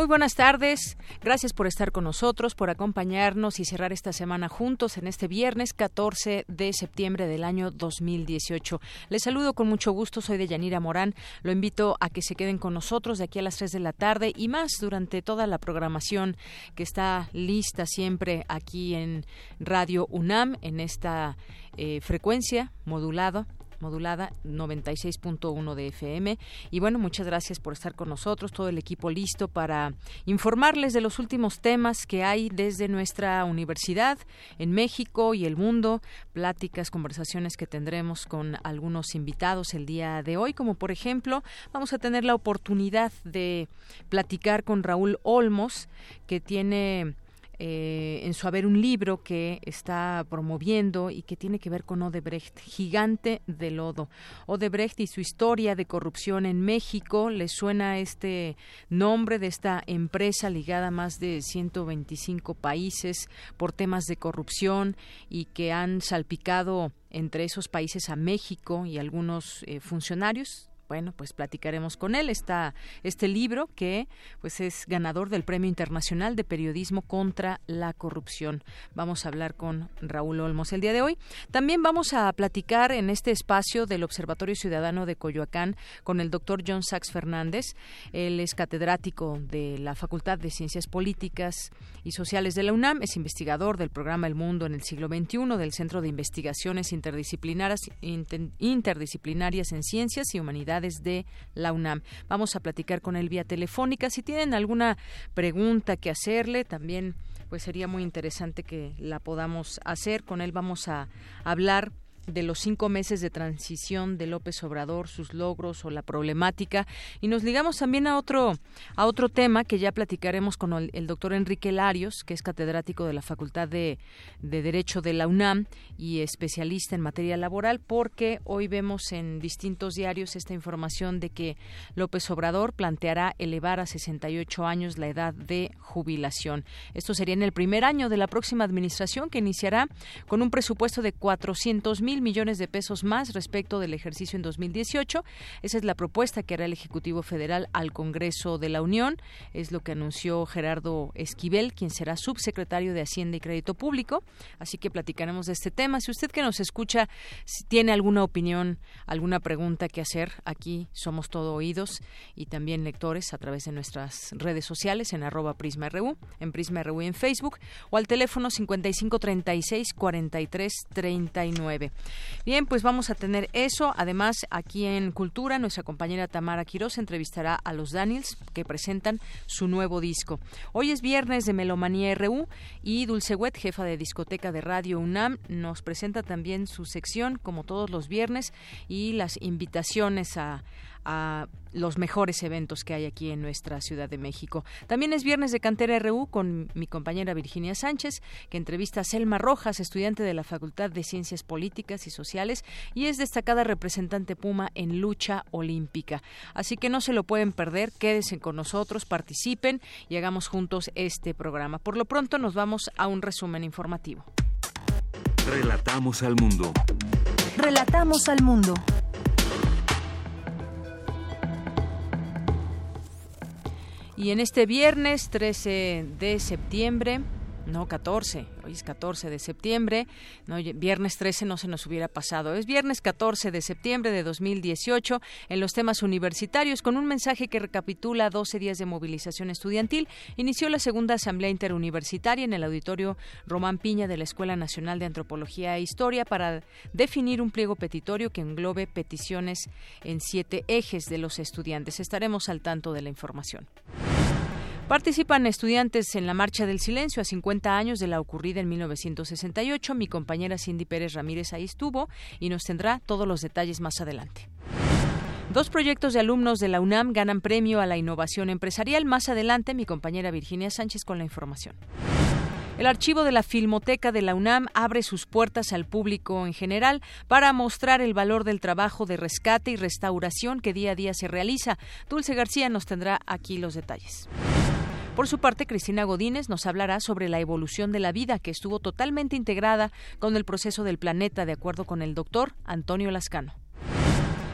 Muy buenas tardes. Gracias por estar con nosotros, por acompañarnos y cerrar esta semana juntos en este viernes 14 de septiembre del año 2018. Les saludo con mucho gusto. Soy de Yanira Morán. Lo invito a que se queden con nosotros de aquí a las 3 de la tarde y más durante toda la programación que está lista siempre aquí en Radio UNAM en esta eh, frecuencia modulada modulada 96.1 de FM. Y bueno, muchas gracias por estar con nosotros, todo el equipo listo para informarles de los últimos temas que hay desde nuestra universidad en México y el mundo, pláticas, conversaciones que tendremos con algunos invitados el día de hoy, como por ejemplo, vamos a tener la oportunidad de platicar con Raúl Olmos, que tiene eh, en su haber un libro que está promoviendo y que tiene que ver con Odebrecht, Gigante de Lodo. Odebrecht y su historia de corrupción en México, ¿le suena este nombre de esta empresa ligada a más de 125 países por temas de corrupción y que han salpicado entre esos países a México y algunos eh, funcionarios bueno, pues platicaremos con él. Está este libro que pues es ganador del Premio Internacional de Periodismo contra la Corrupción. Vamos a hablar con Raúl Olmos el día de hoy. También vamos a platicar en este espacio del Observatorio Ciudadano de Coyoacán con el doctor John Sachs Fernández. Él es catedrático de la Facultad de Ciencias Políticas y Sociales de la UNAM, es investigador del programa El Mundo en el siglo XXI del Centro de Investigaciones Interdisciplinarias, Interdisciplinarias en Ciencias y Humanidades de la UNAM. Vamos a platicar con él vía telefónica. Si tienen alguna pregunta que hacerle, también pues sería muy interesante que la podamos hacer. Con él vamos a hablar de los cinco meses de transición de López Obrador, sus logros o la problemática. Y nos ligamos también a otro, a otro tema que ya platicaremos con el, doctor Enrique Larios, que es catedrático de la Facultad de, de, Derecho de la UNAM y especialista en materia laboral, porque hoy vemos en distintos diarios esta información de que López Obrador planteará elevar a 68 años la edad de jubilación. Esto sería en el primer año de la próxima administración que iniciará con un presupuesto de 400 mil millones de pesos más respecto del ejercicio en 2018. Esa es la propuesta que hará el Ejecutivo Federal al Congreso de la Unión. Es lo que anunció Gerardo Esquivel, quien será subsecretario de Hacienda y Crédito Público. Así que platicaremos de este tema. Si usted que nos escucha tiene alguna opinión, alguna pregunta que hacer, aquí somos todo oídos y también lectores a través de nuestras redes sociales en arroba PrismaRU, en PrismaRU en Facebook o al teléfono 5536 4339. Bien, pues vamos a tener eso. Además, aquí en Cultura, nuestra compañera Tamara Quiroz entrevistará a los Daniels que presentan su nuevo disco. Hoy es viernes de Melomanía RU y Dulce Wet, jefa de discoteca de Radio UNAM, nos presenta también su sección, como todos los viernes, y las invitaciones a a los mejores eventos que hay aquí en nuestra Ciudad de México. También es viernes de Cantera RU con mi compañera Virginia Sánchez, que entrevista a Selma Rojas, estudiante de la Facultad de Ciencias Políticas y Sociales y es destacada representante Puma en lucha olímpica. Así que no se lo pueden perder, quédense con nosotros, participen y hagamos juntos este programa. Por lo pronto nos vamos a un resumen informativo. Relatamos al mundo. Relatamos al mundo. Y en este viernes 13 de septiembre, no 14, hoy es 14 de septiembre, no, viernes 13 no se nos hubiera pasado, es viernes 14 de septiembre de 2018 en los temas universitarios con un mensaje que recapitula 12 días de movilización estudiantil. Inició la segunda asamblea interuniversitaria en el auditorio Román Piña de la Escuela Nacional de Antropología e Historia para definir un pliego petitorio que englobe peticiones en siete ejes de los estudiantes. Estaremos al tanto de la información. Participan estudiantes en la Marcha del Silencio a 50 años de la ocurrida en 1968. Mi compañera Cindy Pérez Ramírez ahí estuvo y nos tendrá todos los detalles más adelante. Dos proyectos de alumnos de la UNAM ganan premio a la innovación empresarial. Más adelante, mi compañera Virginia Sánchez con la información. El archivo de la Filmoteca de la UNAM abre sus puertas al público en general para mostrar el valor del trabajo de rescate y restauración que día a día se realiza. Dulce García nos tendrá aquí los detalles. Por su parte, Cristina Godínez nos hablará sobre la evolución de la vida que estuvo totalmente integrada con el proceso del planeta, de acuerdo con el doctor Antonio Lascano.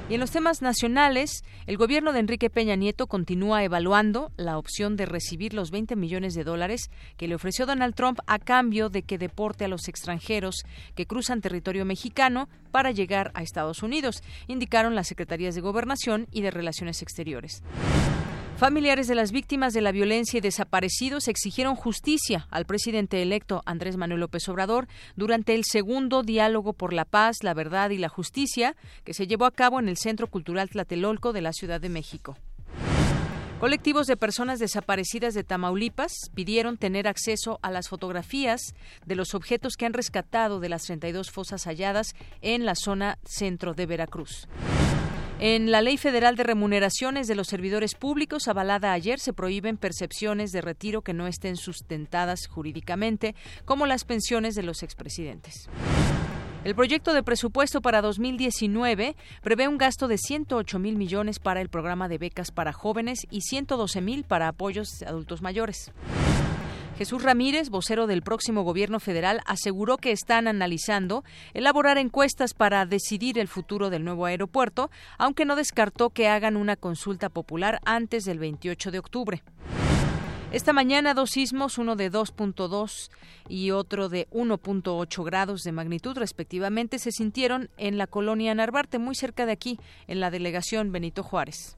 Y en los temas nacionales, el gobierno de Enrique Peña Nieto continúa evaluando la opción de recibir los 20 millones de dólares que le ofreció Donald Trump a cambio de que deporte a los extranjeros que cruzan territorio mexicano para llegar a Estados Unidos, indicaron las secretarías de Gobernación y de Relaciones Exteriores. Familiares de las víctimas de la violencia y desaparecidos exigieron justicia al presidente electo Andrés Manuel López Obrador durante el segundo diálogo por la paz, la verdad y la justicia que se llevó a cabo en el Centro Cultural Tlatelolco de la Ciudad de México. Colectivos de personas desaparecidas de Tamaulipas pidieron tener acceso a las fotografías de los objetos que han rescatado de las 32 fosas halladas en la zona centro de Veracruz. En la Ley Federal de Remuneraciones de los Servidores Públicos, avalada ayer, se prohíben percepciones de retiro que no estén sustentadas jurídicamente, como las pensiones de los expresidentes. El proyecto de presupuesto para 2019 prevé un gasto de 108 mil millones para el programa de becas para jóvenes y 112 mil para apoyos de adultos mayores. Jesús Ramírez, vocero del próximo gobierno federal, aseguró que están analizando elaborar encuestas para decidir el futuro del nuevo aeropuerto, aunque no descartó que hagan una consulta popular antes del 28 de octubre. Esta mañana dos sismos, uno de 2.2 y otro de 1.8 grados de magnitud respectivamente, se sintieron en la colonia Narvarte, muy cerca de aquí, en la delegación Benito Juárez.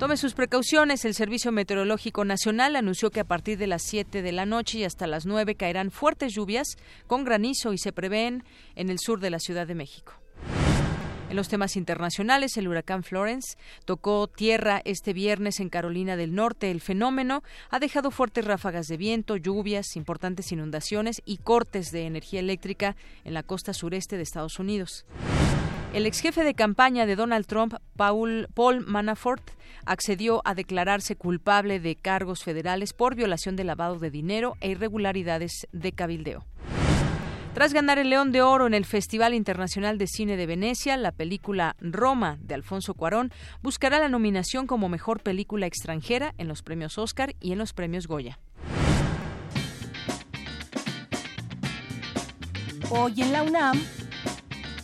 Tome sus precauciones. El Servicio Meteorológico Nacional anunció que a partir de las 7 de la noche y hasta las 9 caerán fuertes lluvias con granizo y se prevén en el sur de la Ciudad de México. En los temas internacionales, el huracán Florence tocó tierra este viernes en Carolina del Norte. El fenómeno ha dejado fuertes ráfagas de viento, lluvias, importantes inundaciones y cortes de energía eléctrica en la costa sureste de Estados Unidos. El ex jefe de campaña de Donald Trump, Paul, Paul Manafort, accedió a declararse culpable de cargos federales por violación de lavado de dinero e irregularidades de cabildeo. Tras ganar el León de Oro en el Festival Internacional de Cine de Venecia, la película Roma de Alfonso Cuarón buscará la nominación como mejor película extranjera en los premios Oscar y en los premios Goya. Hoy en la UNAM,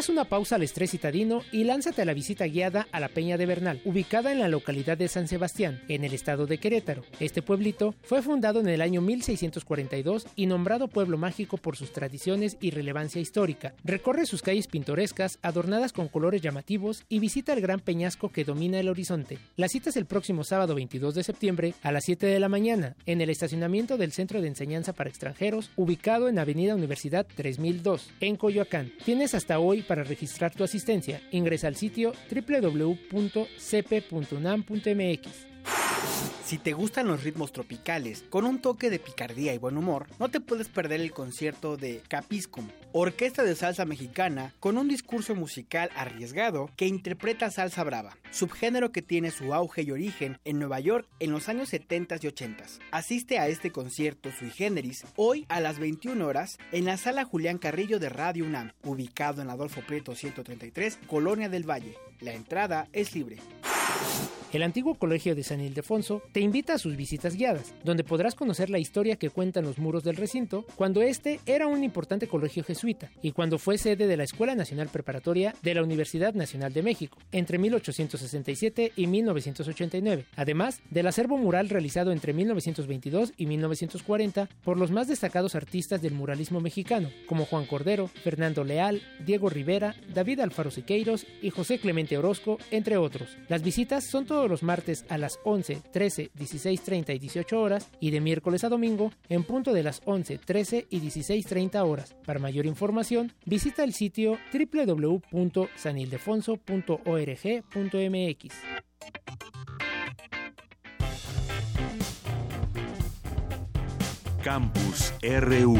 Haz una pausa al estrés citadino y lánzate a la visita guiada a la Peña de Bernal, ubicada en la localidad de San Sebastián, en el estado de Querétaro. Este pueblito fue fundado en el año 1642 y nombrado pueblo mágico por sus tradiciones y relevancia histórica. Recorre sus calles pintorescas, adornadas con colores llamativos, y visita el gran peñasco que domina el horizonte. La cita es el próximo sábado 22 de septiembre a las 7 de la mañana, en el estacionamiento del Centro de Enseñanza para Extranjeros, ubicado en Avenida Universidad 3002, en Coyoacán. Tienes hasta hoy para registrar tu asistencia. Ingresa al sitio www.cp.unam.mx. Si te gustan los ritmos tropicales, con un toque de picardía y buen humor, no te puedes perder el concierto de Capiscum, orquesta de salsa mexicana con un discurso musical arriesgado que interpreta salsa brava, subgénero que tiene su auge y origen en Nueva York en los años 70 y 80. Asiste a este concierto sui generis hoy a las 21 horas en la sala Julián Carrillo de Radio UNAM, ubicado en Adolfo Prieto 133, Colonia del Valle. La entrada es libre. El antiguo colegio de San Ildefonso te invita a sus visitas guiadas, donde podrás conocer la historia que cuentan los muros del recinto cuando este era un importante colegio jesuita y cuando fue sede de la Escuela Nacional Preparatoria de la Universidad Nacional de México entre 1867 y 1989, además del acervo mural realizado entre 1922 y 1940 por los más destacados artistas del muralismo mexicano, como Juan Cordero, Fernando Leal, Diego Rivera, David Alfaro Siqueiros y José Clemente Orozco, entre otros. Las visitas son todo todos los martes a las 11, 13, 16, 30 y 18 horas y de miércoles a domingo en punto de las 11, 13 y 16, 30 horas. Para mayor información, visita el sitio www.sanildefonso.org.mx. Campus RU.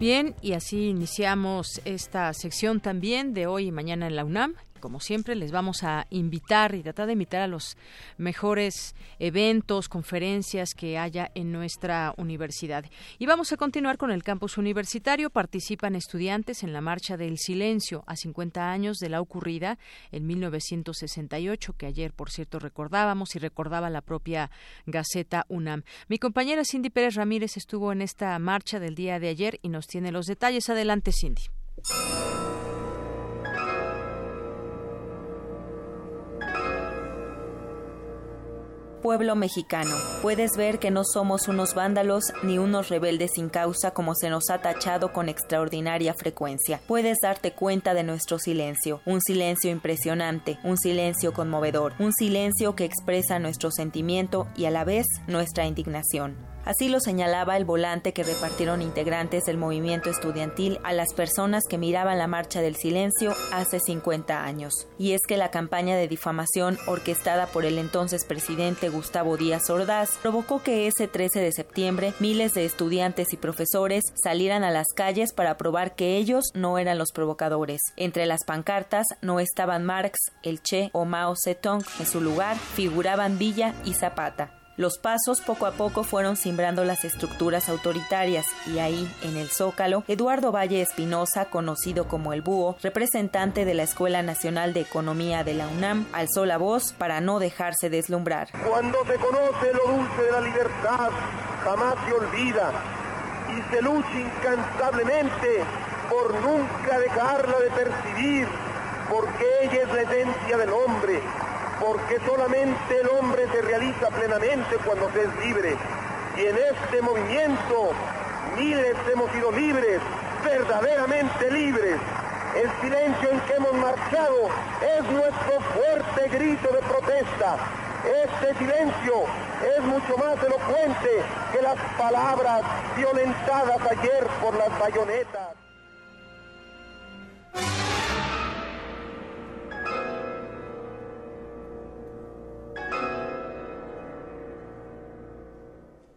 Bien, y así iniciamos esta sección también de hoy y mañana en la UNAM como siempre, les vamos a invitar y tratar de invitar a los mejores eventos, conferencias que haya en nuestra universidad. Y vamos a continuar con el campus universitario. Participan estudiantes en la Marcha del Silencio a 50 años de la ocurrida en 1968, que ayer, por cierto, recordábamos y recordaba la propia Gaceta UNAM. Mi compañera Cindy Pérez Ramírez estuvo en esta marcha del día de ayer y nos tiene los detalles. Adelante, Cindy. Pueblo mexicano. Puedes ver que no somos unos vándalos ni unos rebeldes sin causa como se nos ha tachado con extraordinaria frecuencia. Puedes darte cuenta de nuestro silencio, un silencio impresionante, un silencio conmovedor, un silencio que expresa nuestro sentimiento y a la vez nuestra indignación. Así lo señalaba el volante que repartieron integrantes del movimiento estudiantil a las personas que miraban la marcha del silencio hace 50 años. Y es que la campaña de difamación orquestada por el entonces presidente Gustavo Díaz Ordaz provocó que ese 13 de septiembre miles de estudiantes y profesores salieran a las calles para probar que ellos no eran los provocadores. Entre las pancartas no estaban Marx, el Che o Mao Zedong, en su lugar figuraban Villa y Zapata. Los pasos poco a poco fueron simbrando las estructuras autoritarias y ahí, en el Zócalo, Eduardo Valle Espinosa, conocido como el Búho, representante de la Escuela Nacional de Economía de la UNAM, alzó la voz para no dejarse deslumbrar. Cuando se conoce lo dulce de la libertad, jamás se olvida y se lucha incansablemente por nunca dejarla de percibir, porque ella es la esencia del hombre porque solamente el hombre se realiza plenamente cuando se es libre. Y en este movimiento miles hemos sido libres, verdaderamente libres. El silencio en que hemos marchado es nuestro fuerte grito de protesta. Este silencio es mucho más elocuente que las palabras violentadas ayer por las bayonetas.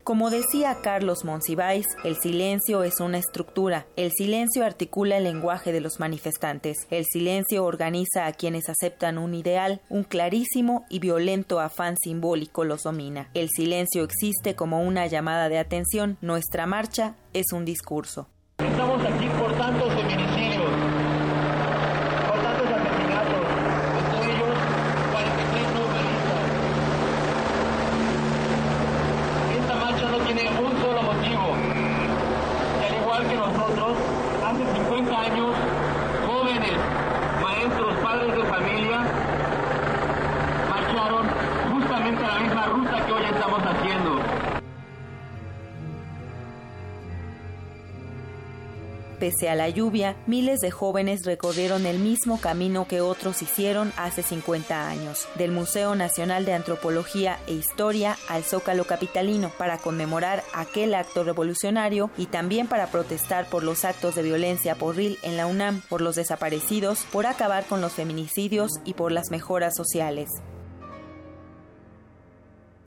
Como decía Carlos Monsiváis, el silencio es una estructura. El silencio articula el lenguaje de los manifestantes. El silencio organiza a quienes aceptan un ideal. Un clarísimo y violento afán simbólico los domina. El silencio existe como una llamada de atención. Nuestra marcha es un discurso. Estamos aquí por A la lluvia, miles de jóvenes recorrieron el mismo camino que otros hicieron hace 50 años, del Museo Nacional de Antropología e Historia al Zócalo Capitalino, para conmemorar aquel acto revolucionario y también para protestar por los actos de violencia porril en la UNAM, por los desaparecidos, por acabar con los feminicidios y por las mejoras sociales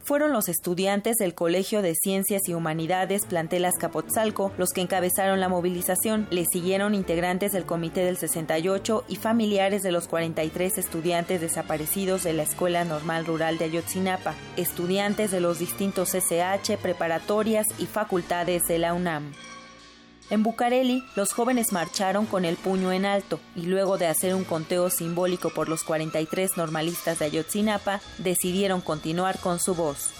fueron los estudiantes del Colegio de Ciencias y Humanidades Plantelas Capotzalco los que encabezaron la movilización. Le siguieron integrantes del Comité del 68 y familiares de los 43 estudiantes desaparecidos de la Escuela Normal Rural de Ayotzinapa, estudiantes de los distintos SH, preparatorias y facultades de la UNAM. En Bucareli, los jóvenes marcharon con el puño en alto y luego de hacer un conteo simbólico por los 43 normalistas de Ayotzinapa, decidieron continuar con su voz.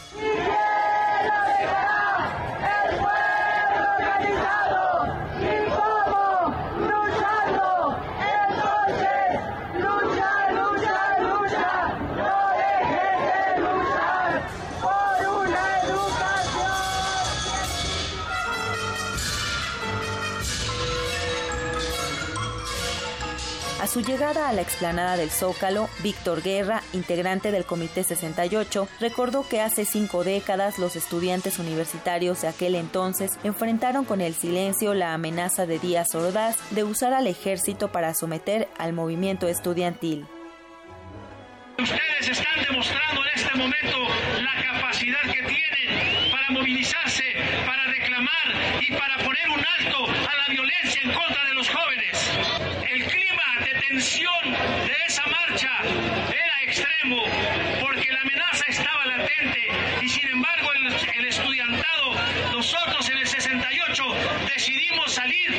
A su llegada a la explanada del Zócalo, Víctor Guerra, integrante del Comité 68, recordó que hace cinco décadas los estudiantes universitarios de aquel entonces enfrentaron con el silencio la amenaza de Díaz Ordaz de usar al ejército para someter al movimiento estudiantil. Ustedes están demostrando en este momento la capacidad que tienen para movilizarse, para reclamar y para poner un alto a la violencia en contra de los jóvenes. Tensión de esa marcha era extremo porque la amenaza estaba latente y sin embargo el estudiantado, nosotros en el 68 decidimos salir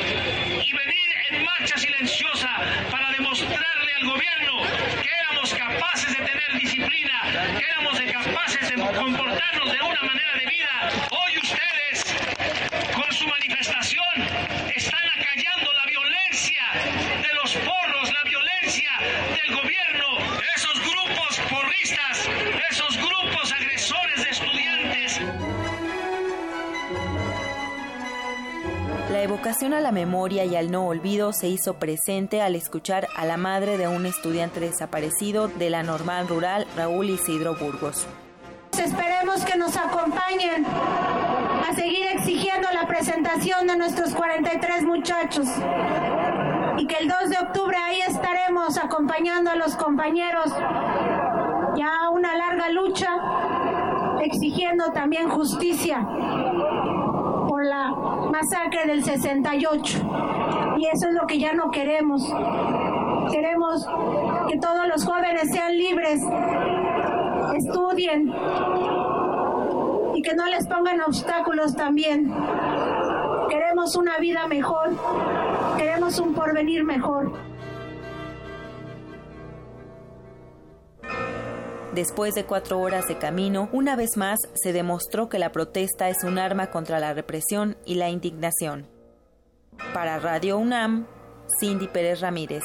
y venir en marcha silenciosa para demostrarle al gobierno que éramos capaces de tener disciplina, que éramos capaces de comportarnos de una manera La evocación a la memoria y al no olvido se hizo presente al escuchar a la madre de un estudiante desaparecido de la normal rural, Raúl Isidro Burgos. Esperemos que nos acompañen a seguir exigiendo la presentación de nuestros 43 muchachos y que el 2 de octubre ahí estaremos acompañando a los compañeros ya una larga lucha exigiendo también justicia la masacre del 68 y eso es lo que ya no queremos queremos que todos los jóvenes sean libres estudien y que no les pongan obstáculos también. Queremos una vida mejor, queremos un porvenir mejor. Después de cuatro horas de camino, una vez más se demostró que la protesta es un arma contra la represión y la indignación. Para Radio UNAM, Cindy Pérez Ramírez.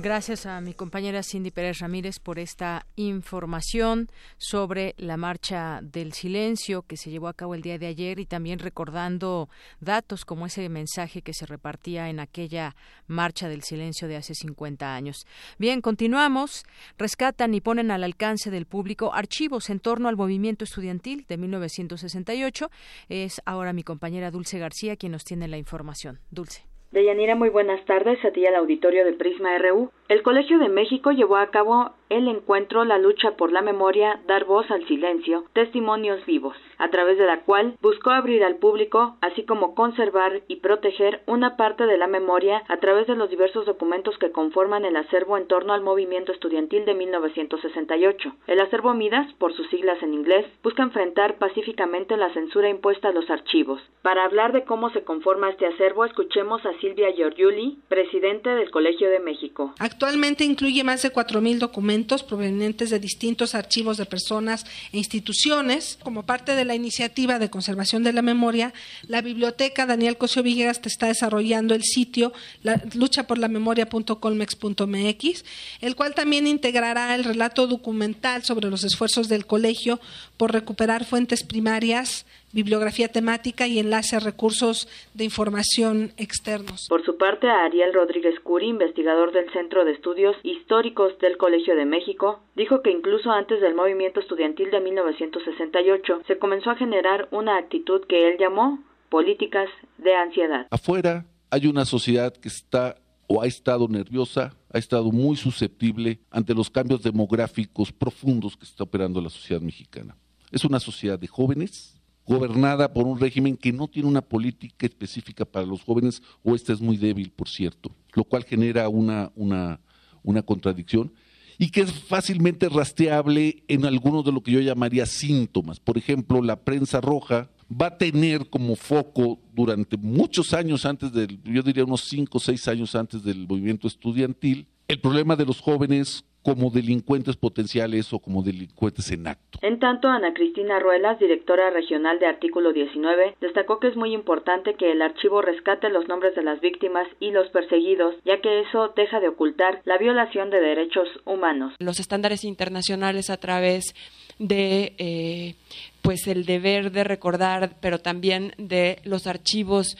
Gracias a mi compañera Cindy Pérez Ramírez por esta información sobre la marcha del silencio que se llevó a cabo el día de ayer y también recordando datos como ese mensaje que se repartía en aquella marcha del silencio de hace 50 años. Bien, continuamos. Rescatan y ponen al alcance del público archivos en torno al movimiento estudiantil de 1968. Es ahora mi compañera Dulce García quien nos tiene la información. Dulce. Deyanira, muy buenas tardes a ti al auditorio de Prisma RU. El Colegio de México llevó a cabo el encuentro La lucha por la memoria, dar voz al silencio, testimonios vivos, a través de la cual buscó abrir al público, así como conservar y proteger una parte de la memoria a través de los diversos documentos que conforman el acervo en torno al movimiento estudiantil de 1968. El acervo Midas, por sus siglas en inglés, busca enfrentar pacíficamente la censura impuesta a los archivos. Para hablar de cómo se conforma este acervo, escuchemos a Silvia Giorgiuli, presidente del Colegio de México. Actualmente incluye más de 4.000 documentos provenientes de distintos archivos de personas e instituciones. Como parte de la iniciativa de conservación de la memoria, la biblioteca Daniel Cosio Villegas te está desarrollando el sitio la, lucha por la memoria.colmex.mx, el cual también integrará el relato documental sobre los esfuerzos del colegio por recuperar fuentes primarias bibliografía temática y enlace a recursos de información externos. Por su parte, Ariel Rodríguez Curi, investigador del Centro de Estudios Históricos del Colegio de México, dijo que incluso antes del movimiento estudiantil de 1968 se comenzó a generar una actitud que él llamó políticas de ansiedad. Afuera hay una sociedad que está o ha estado nerviosa, ha estado muy susceptible ante los cambios demográficos profundos que está operando la sociedad mexicana. Es una sociedad de jóvenes, gobernada por un régimen que no tiene una política específica para los jóvenes, o esta es muy débil, por cierto, lo cual genera una, una, una contradicción y que es fácilmente rastreable en algunos de lo que yo llamaría síntomas. Por ejemplo, la prensa roja va a tener como foco durante muchos años antes del, yo diría unos cinco o seis años antes del movimiento estudiantil, el problema de los jóvenes como delincuentes potenciales o como delincuentes en acto. En tanto, Ana Cristina Ruelas, directora regional de Artículo 19, destacó que es muy importante que el archivo rescate los nombres de las víctimas y los perseguidos, ya que eso deja de ocultar la violación de derechos humanos. Los estándares internacionales a través de eh, pues el deber de recordar, pero también de los archivos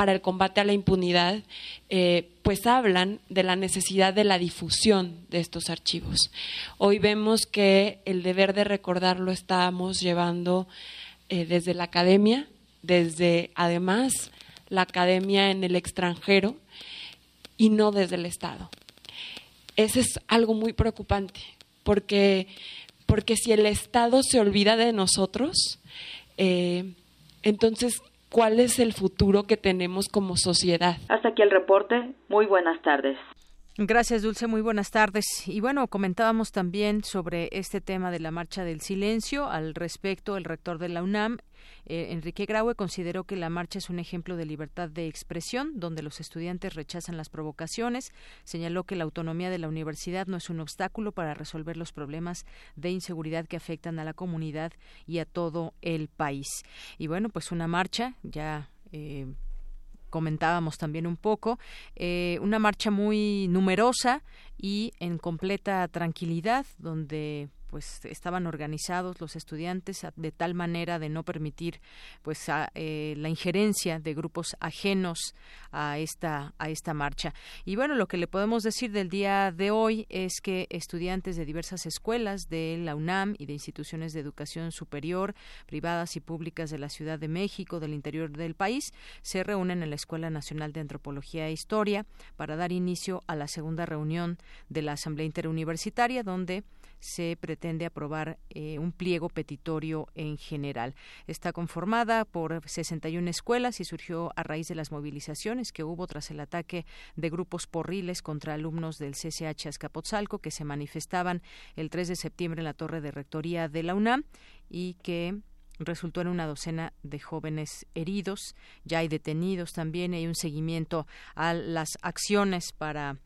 para el combate a la impunidad, eh, pues hablan de la necesidad de la difusión de estos archivos. Hoy vemos que el deber de recordar lo estamos llevando eh, desde la academia, desde además la academia en el extranjero y no desde el Estado. Ese es algo muy preocupante, porque, porque si el Estado se olvida de nosotros, eh, entonces, ¿cuál es el futuro que tenemos como sociedad? Hasta aquí el reporte. Muy buenas tardes. Gracias, Dulce. Muy buenas tardes. Y bueno, comentábamos también sobre este tema de la marcha del silencio. Al respecto, el rector de la UNAM, eh, Enrique Graue, consideró que la marcha es un ejemplo de libertad de expresión, donde los estudiantes rechazan las provocaciones. Señaló que la autonomía de la universidad no es un obstáculo para resolver los problemas de inseguridad que afectan a la comunidad y a todo el país. Y bueno, pues una marcha ya. Eh, comentábamos también un poco, eh, una marcha muy numerosa y en completa tranquilidad, donde pues estaban organizados los estudiantes de tal manera de no permitir pues eh, la injerencia de grupos ajenos a esta a esta marcha. Y bueno lo que le podemos decir del día de hoy es que estudiantes de diversas escuelas de la UNAM y de instituciones de educación superior privadas y públicas de la Ciudad de México del interior del país se reúnen en la Escuela Nacional de Antropología e Historia para dar inicio a la segunda reunión de la Asamblea Interuniversitaria donde se pretende aprobar eh, un pliego petitorio en general. Está conformada por 61 escuelas y surgió a raíz de las movilizaciones que hubo tras el ataque de grupos porriles contra alumnos del CCH Azcapotzalco que se manifestaban el 3 de septiembre en la torre de rectoría de la UNAM y que resultó en una docena de jóvenes heridos. Ya hay detenidos también. Hay un seguimiento a las acciones para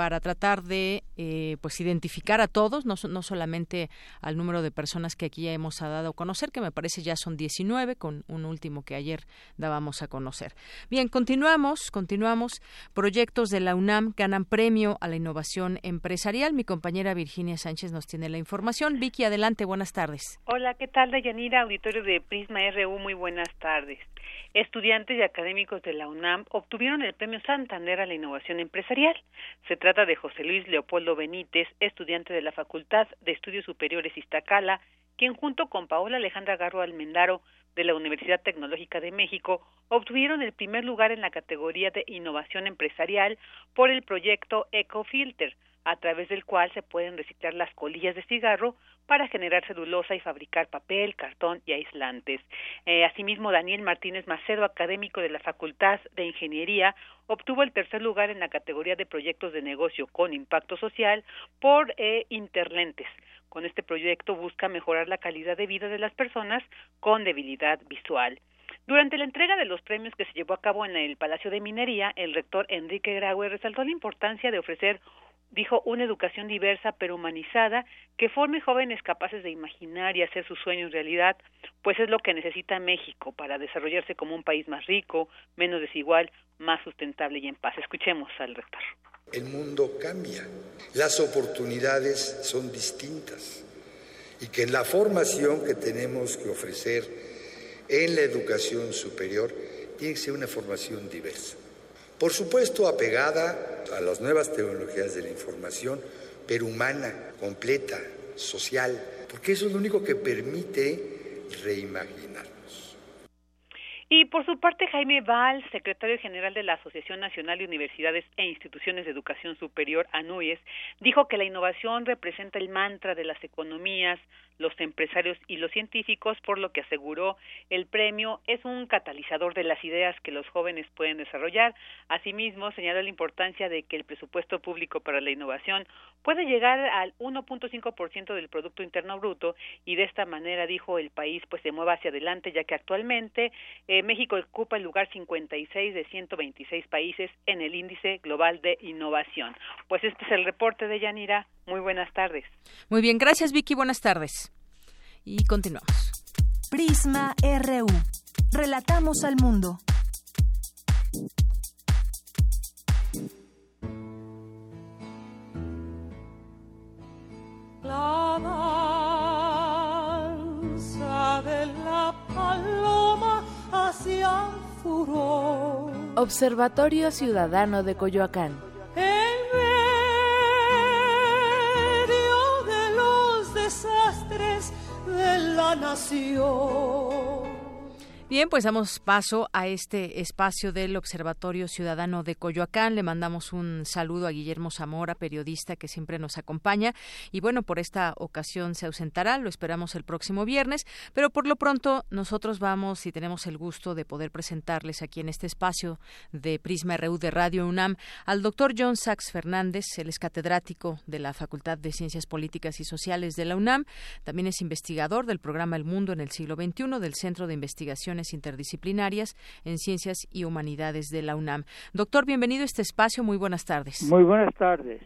para tratar de eh, pues identificar a todos, no, no, solamente al número de personas que aquí ya hemos dado a conocer, que me parece ya son 19, con un último que ayer dábamos a conocer. Bien, continuamos, continuamos. Proyectos de la UNAM ganan premio a la innovación empresarial. Mi compañera Virginia Sánchez nos tiene la información. Vicky, adelante, buenas tardes. Hola, ¿qué tal, Dayanira? Auditorio de Prisma RU, muy buenas tardes. Estudiantes y académicos de la UNAM obtuvieron el premio Santander a la innovación empresarial. Se trata de José Luis Leopoldo Benítez, estudiante de la Facultad de Estudios Superiores Iztacala, quien junto con Paola Alejandra Garro Almendaro de la Universidad Tecnológica de México obtuvieron el primer lugar en la categoría de innovación empresarial por el proyecto EcoFilter, a través del cual se pueden reciclar las colillas de cigarro para generar celulosa y fabricar papel, cartón y aislantes. Eh, asimismo, Daniel Martínez Macedo, académico de la Facultad de Ingeniería, obtuvo el tercer lugar en la categoría de proyectos de negocio con impacto social por eh, Interlentes. Con este proyecto busca mejorar la calidad de vida de las personas con debilidad visual. Durante la entrega de los premios que se llevó a cabo en el Palacio de Minería, el rector Enrique Graue resaltó la importancia de ofrecer dijo una educación diversa pero humanizada que forme jóvenes capaces de imaginar y hacer sus sueños realidad, pues es lo que necesita México para desarrollarse como un país más rico, menos desigual, más sustentable y en paz. Escuchemos al rector. El mundo cambia, las oportunidades son distintas y que la formación que tenemos que ofrecer en la educación superior tiene que ser una formación diversa por supuesto, apegada a las nuevas tecnologías de la información, pero humana, completa, social, porque eso es lo único que permite reimaginarnos. Y por su parte, Jaime Val, secretario general de la Asociación Nacional de Universidades e Instituciones de Educación Superior, ANUYES, dijo que la innovación representa el mantra de las economías, los empresarios y los científicos, por lo que aseguró el premio es un catalizador de las ideas que los jóvenes pueden desarrollar. Asimismo, señaló la importancia de que el presupuesto público para la innovación puede llegar al 1.5% del Producto Interno Bruto y de esta manera, dijo, el país pues se mueva hacia adelante, ya que actualmente eh, México ocupa el lugar 56 de 126 países en el índice global de innovación. Pues este es el reporte de Yanira. Muy buenas tardes. Muy bien, gracias Vicky, buenas tardes. Y continuamos. Prisma RU. Relatamos al mundo. La danza de la paloma hacia furor Observatorio Ciudadano de Coyoacán. La nación Bien, pues damos paso a este espacio del Observatorio Ciudadano de Coyoacán. Le mandamos un saludo a Guillermo Zamora, periodista que siempre nos acompaña. Y bueno, por esta ocasión se ausentará, lo esperamos el próximo viernes, pero por lo pronto nosotros vamos y tenemos el gusto de poder presentarles aquí en este espacio de Prisma RU de Radio UNAM al doctor John Sachs Fernández, él es catedrático de la Facultad de Ciencias Políticas y Sociales de la UNAM, también es investigador del programa El Mundo en el siglo XXI del Centro de Investigación interdisciplinarias en Ciencias y Humanidades de la UNAM. Doctor, bienvenido a este espacio. Muy buenas tardes. Muy buenas tardes.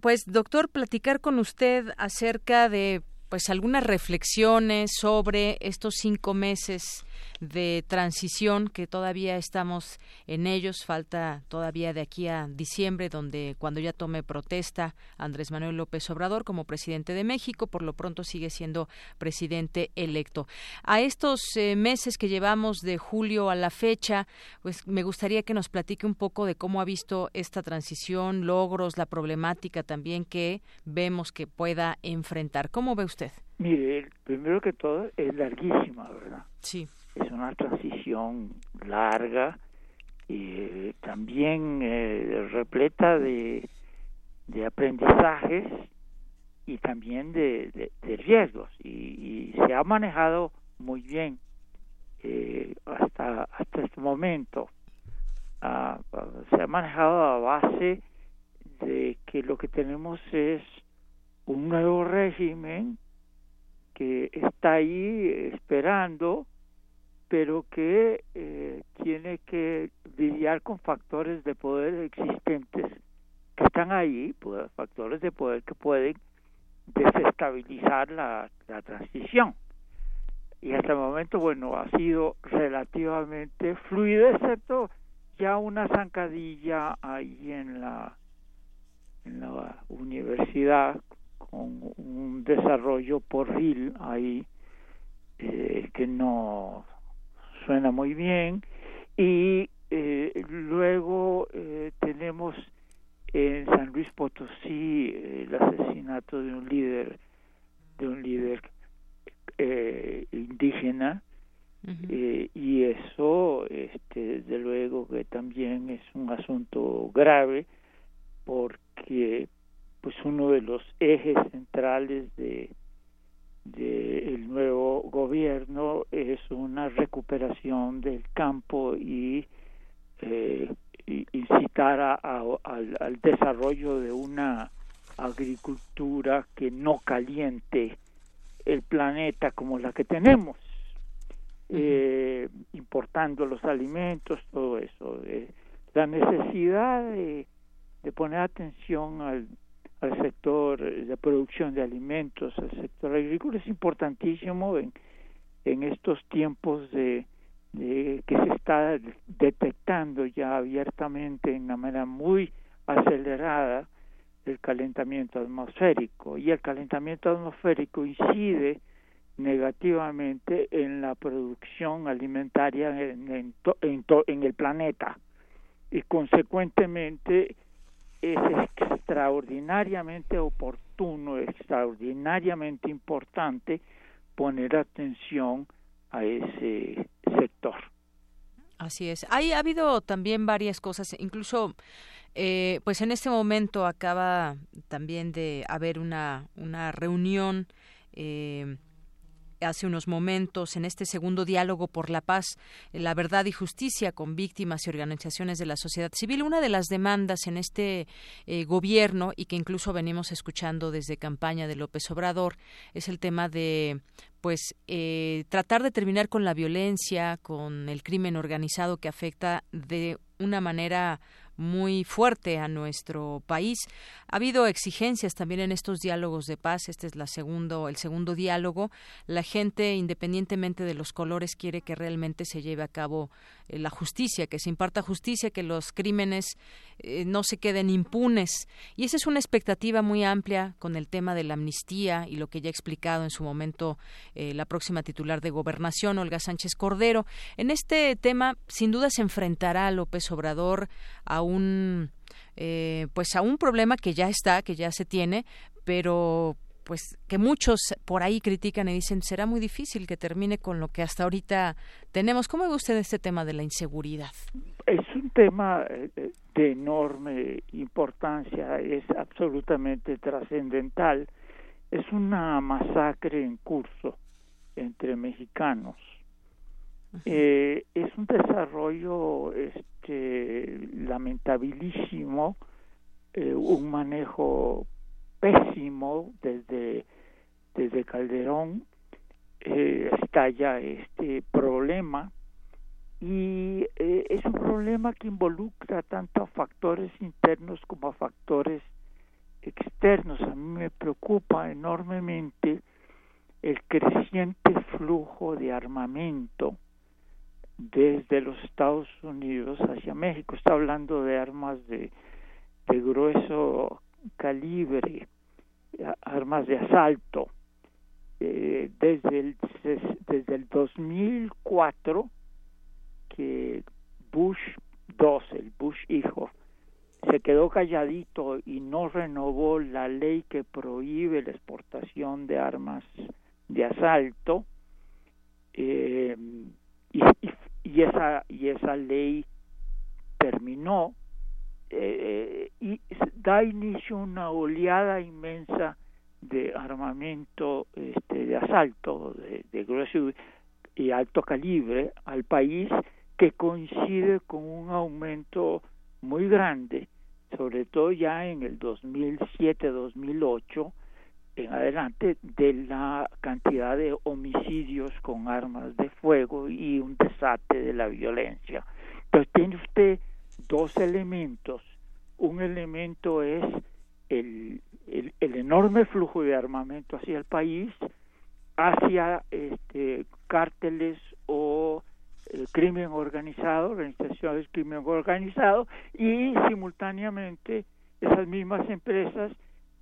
Pues, doctor, platicar con usted acerca de pues algunas reflexiones sobre estos cinco meses de transición que todavía estamos en ellos. Falta todavía de aquí a diciembre, donde cuando ya tome protesta Andrés Manuel López Obrador como presidente de México, por lo pronto sigue siendo presidente electo. A estos eh, meses que llevamos de julio a la fecha, pues me gustaría que nos platique un poco de cómo ha visto esta transición, logros, la problemática también que vemos que pueda enfrentar. ¿Cómo ve usted? Mire, primero que todo es larguísima, ¿verdad? Sí es una transición larga y también eh, repleta de, de aprendizajes y también de, de, riesgos. Y, se ha manejado muy bien eh, hasta hasta este momento. Ah, se ha manejado a base de que lo que tenemos es un nuevo régimen que está ahí esperando pero que eh, tiene que lidiar con factores de poder existentes que están ahí, pues, factores de poder que pueden desestabilizar la, transición. Y hasta el momento, bueno, ha sido relativamente fluido, excepto ya una zancadilla ahí en la, en la universidad con un desarrollo por RIL ahí eh, que no suena muy bien. Y eh, luego eh, tenemos en San Luis Potosí el asesinato de un líder de un líder eh, indígena. Y eso este desde luego que también es un asunto grave porque pues uno de los ejes centrales de del nuevo gobierno es una recuperación del campo y, eh, incitar a, al, desarrollo de una agricultura que no caliente el planeta como la que tenemos, eh, importando los alimentos, todo eso. Eh, la necesidad de, de poner atención al al sector de producción de alimentos, al sector agrícola, es importantísimo en, en estos tiempos de, que se está detectando ya abiertamente en una manera muy acelerada el calentamiento atmosférico. Y el calentamiento atmosférico incide negativamente en la producción alimentaria en, el planeta. Y consecuentemente es extraordinariamente oportuno, extraordinariamente importante poner atención a ese sector. Así es. Hay, ha habido también varias cosas, incluso, eh, pues en este momento acaba también de haber una, una reunión eh, hace unos momentos en este segundo diálogo por la paz, la verdad y justicia con víctimas y organizaciones de la sociedad civil. Una de las demandas en este eh, gobierno y que incluso venimos escuchando desde campaña de López Obrador es el tema de pues eh, tratar de terminar con la violencia, con el crimen organizado que afecta de una manera muy fuerte a nuestro país. Ha habido exigencias también en estos diálogos de paz. Este es la segundo, el segundo diálogo. La gente, independientemente de los colores, quiere que realmente se lleve a cabo eh, la justicia, que se imparta justicia, que los crímenes eh, no se queden impunes. Y esa es una expectativa muy amplia con el tema de la amnistía y lo que ya ha explicado en su momento eh, la próxima titular de Gobernación, Olga Sánchez Cordero. En este tema, sin duda, se enfrentará López Obrador a un eh, pues a un problema que ya está, que ya se tiene, pero pues que muchos por ahí critican y dicen será muy difícil que termine con lo que hasta ahorita tenemos. ¿Cómo ve usted este tema de la inseguridad? Es un tema eh, de enorme importancia, es absolutamente trascendental. Es una masacre en curso entre mexicanos. Eh, es un desarrollo este, lamentabilísimo, eh, un manejo pésimo desde, desde Calderón, eh, estalla este problema y eh, es un problema que involucra tanto a factores internos como a factores externos. A mí me preocupa enormemente el creciente flujo de armamento desde los Estados Unidos hacia México. Está hablando de armas de, de grueso calibre, armas de asalto. Eh, desde, el, desde el 2004 que Bush II, el Bush hijo, se quedó calladito y no renovó la ley que prohíbe la exportación de armas de asalto eh, y, y, esa y esa ley terminó eh, y da inicio a una oleada inmensa de armamento este, de asalto de, de grueso y alto calibre al país que coincide con un aumento muy grande, sobre todo ya en el 2007-2008 en adelante de la cantidad de homicidios con armas de fuego y un desate de la violencia. Entonces tiene usted dos elementos. Un elemento es el, el, enorme flujo de armamento hacia el país, hacia este, cárteles o el crimen organizado, organizaciones del crimen organizado, y simultáneamente esas mismas empresas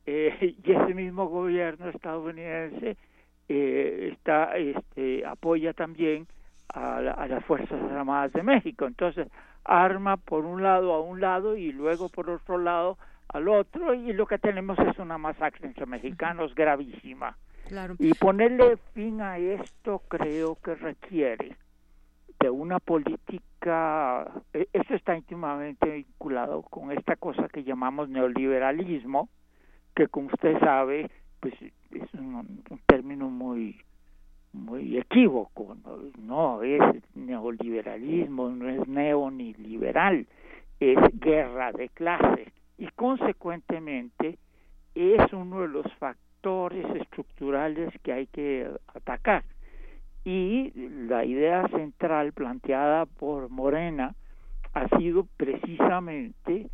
eh, y ese mismo gobierno estadounidense eh, está este, apoya también a, a, las Fuerzas Armadas de México. Entonces, arma por un lado a un lado y luego por otro lado al otro, y lo que tenemos es una masacre entre mexicanos gravísima. Claro. Y ponerle fin a esto creo que requiere de una política, e, eso está íntimamente vinculado con esta cosa que llamamos neoliberalismo, que como usted sabe, pues es un, término muy muy equívoco, no, no es neoliberalismo, no es neo ni liberal, es guerra de clases y consecuentemente es uno de los factores estructurales que hay que atacar. Y la idea central planteada por Morena ha sido precisamente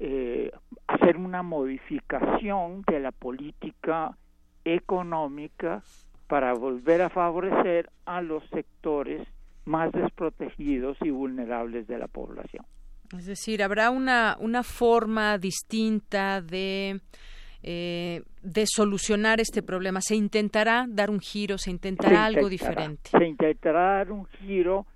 eh, hacer una modificación de la política económica para volver a favorecer a los sectores más desprotegidos y vulnerables de la población. Es decir, habrá una, una forma distinta de eh, de solucionar este problema? ¿Se intentará dar un giro? ¿Se intentará, algo diferente? Se intentará dar un giro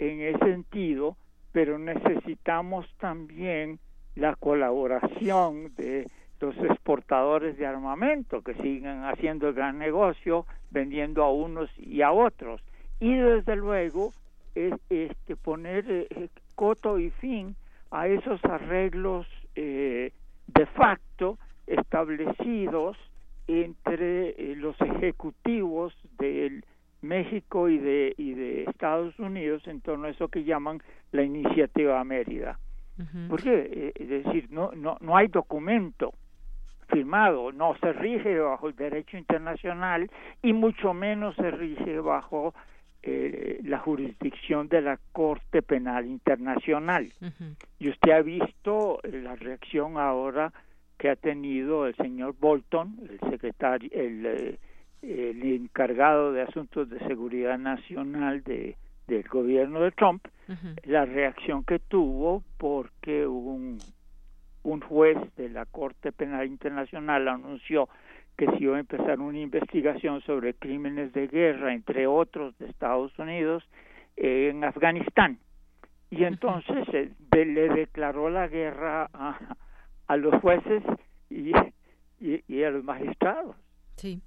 en ese sentido, pero necesitamos también la colaboración de los exportadores de armamento que siguen haciendo el gran negocio, vendiendo a unos y a otros. Y desde luego, es, este, poner eh, coto y fin a esos arreglos eh, de facto establecidos entre eh, los ejecutivos de México y de, y de Estados Unidos en torno a eso que llaman la iniciativa Mérida. Porque, eh, es decir, no, no, no hay documento firmado, no se rige bajo el derecho internacional y mucho menos se rige bajo eh, la jurisdicción de la Corte Penal Internacional. Y usted ha visto la reacción ahora que ha tenido el señor Bolton, el secretario, el, eh, el encargado de asuntos de seguridad nacional de, del gobierno de Trump, la reacción que tuvo porque un, un juez de la Corte Penal Internacional anunció que se iba a empezar una investigación sobre crímenes de guerra, entre otros, de Estados Unidos en Afganistán. Y entonces eh, le declaró la guerra a, a los jueces y, y, a los magistrados. Sí.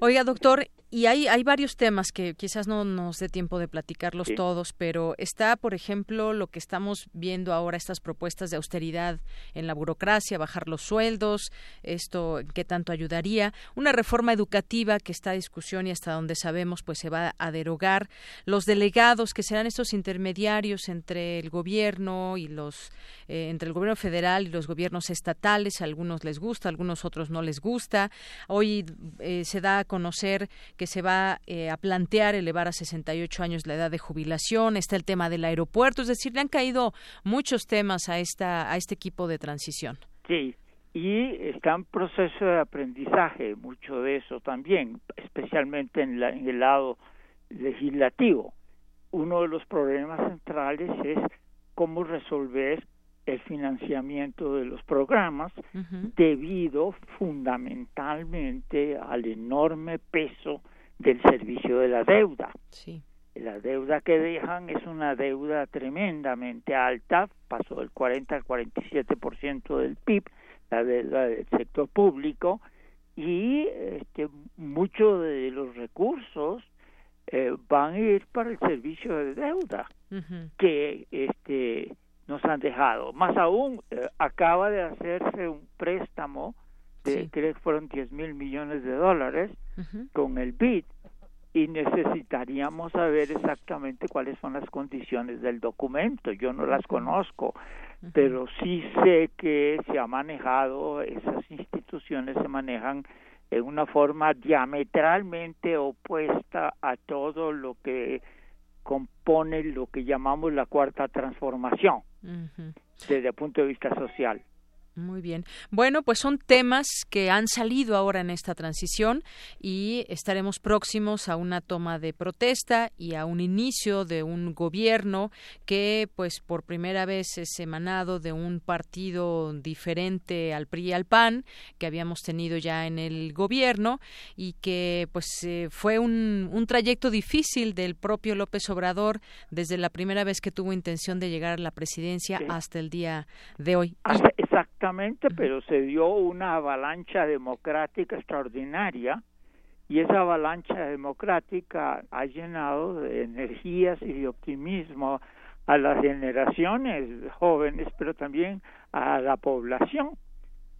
Oiga, doctor, y hay, hay varios temas que quizás no nos dé tiempo de platicarlos todos, pero está, por ejemplo, lo que estamos viendo ahora, estas propuestas de austeridad en la burocracia, bajar los sueldos, esto qué tanto ayudaría, una reforma educativa que está a discusión y hasta donde sabemos pues se va a derogar, los delegados que serán estos intermediarios entre el gobierno y los, eh, entre el gobierno federal y los gobiernos estatales, a algunos les gusta, a algunos otros no les gusta. Hoy eh, se da a conocer que se va eh, a plantear elevar a 68 años la edad de jubilación, está el tema del aeropuerto, es decir, le han caído muchos temas a esta a este equipo de transición. Sí, y está en proceso de aprendizaje mucho de eso también, especialmente en, en el lado legislativo. Uno de los problemas centrales es cómo resolver el financiamiento de los programas debido fundamentalmente al enorme peso del servicio de la deuda. Sí. La deuda que dejan es una deuda tremendamente alta, pasó del 40 al 47% del PIB, la deuda del sector público, y este, muchos de los recursos eh, van a ir para el servicio de deuda, que este nos han dejado. Más aún, eh, acaba de hacerse un préstamo de, creo que fueron 10 mil millones de dólares con el BID. Y necesitaríamos saber exactamente cuáles son las condiciones del documento. Yo no las conozco, pero sí sé que se ha manejado, esas instituciones se manejan en una forma diametralmente opuesta a todo lo que compone lo que llamamos la cuarta transformación desde el punto de vista social. Muy bien. Bueno, pues son temas que han salido ahora en esta transición y estaremos próximos a una toma de protesta y a un inicio de un gobierno que, pues, por primera vez es emanado de un partido diferente al PRI y al PAN que habíamos tenido ya en el gobierno y que, pues, eh, fue un, un trayecto difícil del propio López Obrador desde la primera vez que tuvo intención de llegar a la presidencia hasta el día de hoy. Exactamente, pero se dio una avalancha democrática extraordinaria y esa avalancha democrática ha llenado de energías y de optimismo a las generaciones jóvenes, pero también a la población.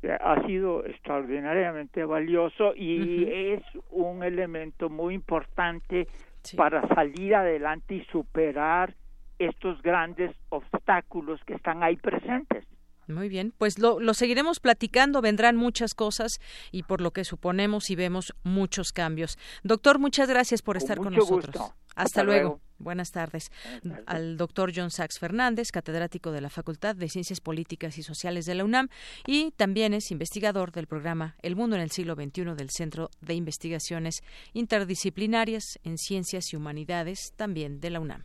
Ha sido extraordinariamente valioso y es un elemento muy importante para salir adelante y superar estos grandes obstáculos que están ahí presentes. Muy bien, pues lo, seguiremos platicando, vendrán muchas cosas y por lo que suponemos y vemos muchos cambios. Doctor, muchas gracias por estar con, nosotros. Hasta, luego. Buenas tardes. Al doctor John Sachs Fernández, catedrático de la Facultad de Ciencias Políticas y Sociales de la UNAM y también es investigador del programa El Mundo en el Siglo XXI del Centro de Investigaciones Interdisciplinarias en Ciencias y Humanidades, también de la UNAM.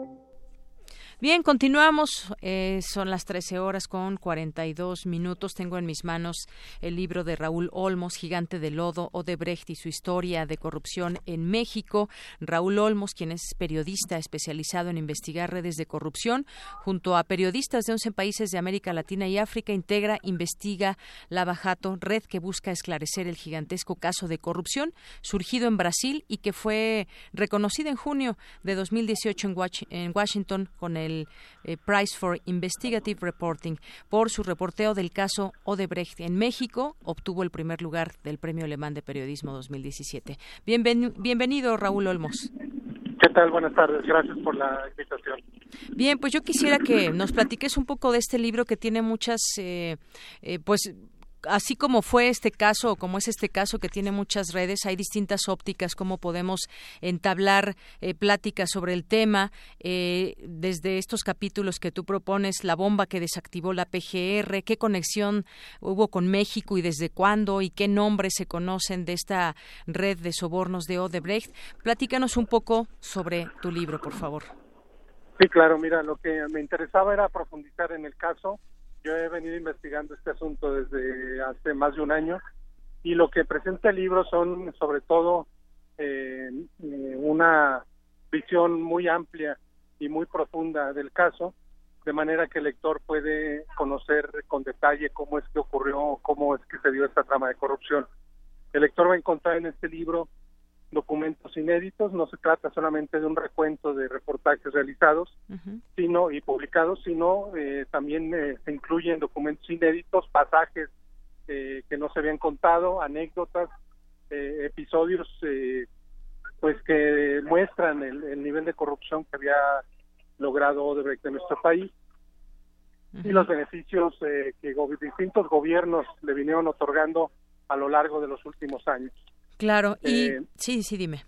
Bien, continuamos. Eh, son las 13 horas con 42 minutos. Tengo en mis manos el libro de Raúl Olmos, Gigante de Lodo, Odebrecht y su historia de corrupción en México. Raúl Olmos, quien es periodista especializado en investigar redes de corrupción, junto a periodistas de 11 países de América Latina y África, integra, investiga la Bajato, red que busca esclarecer el gigantesco caso de corrupción surgido en Brasil y que fue reconocida en junio de 2018 en Washington con el eh, Prize for Investigative Reporting por su reporteo del caso Odebrecht en México. Obtuvo el primer lugar del Premio Alemán de Periodismo 2017. bienvenido, Raúl Olmos. ¿Qué tal? Buenas tardes. Gracias por la invitación. Bien, pues yo quisiera que nos platiques un poco de este libro que tiene muchas, eh, eh, pues así como fue este caso, o como es este caso que tiene muchas redes, hay distintas ópticas, cómo podemos entablar eh, pláticas sobre el tema, eh, desde estos capítulos que tú propones, la bomba que desactivó la PGR, qué conexión hubo con México y desde cuándo y qué nombres se conocen de esta red de sobornos de Odebrecht. Platícanos un poco sobre tu libro, por favor. Sí, claro, mira, lo que me interesaba era profundizar en el caso. Yo he venido investigando este asunto desde hace más de un año y lo que presenta el libro son sobre todo eh, eh, una visión muy amplia y muy profunda del caso, de manera que el lector puede conocer con detalle cómo es que ocurrió, cómo es que se dio esta trama de corrupción. El lector va a encontrar en este libro documentos inéditos, no se trata solamente de un recuento de reportajes realizados sino y publicados, sino eh, también eh, se incluyen documentos inéditos, pasajes eh, que no se habían contado, anécdotas, episodios pues que muestran el, nivel de corrupción que había logrado Odebrecht en nuestro país. Y los beneficios que distintos gobiernos le vinieron otorgando a lo largo de los últimos años. Claro, y eh, sí, sí, dime.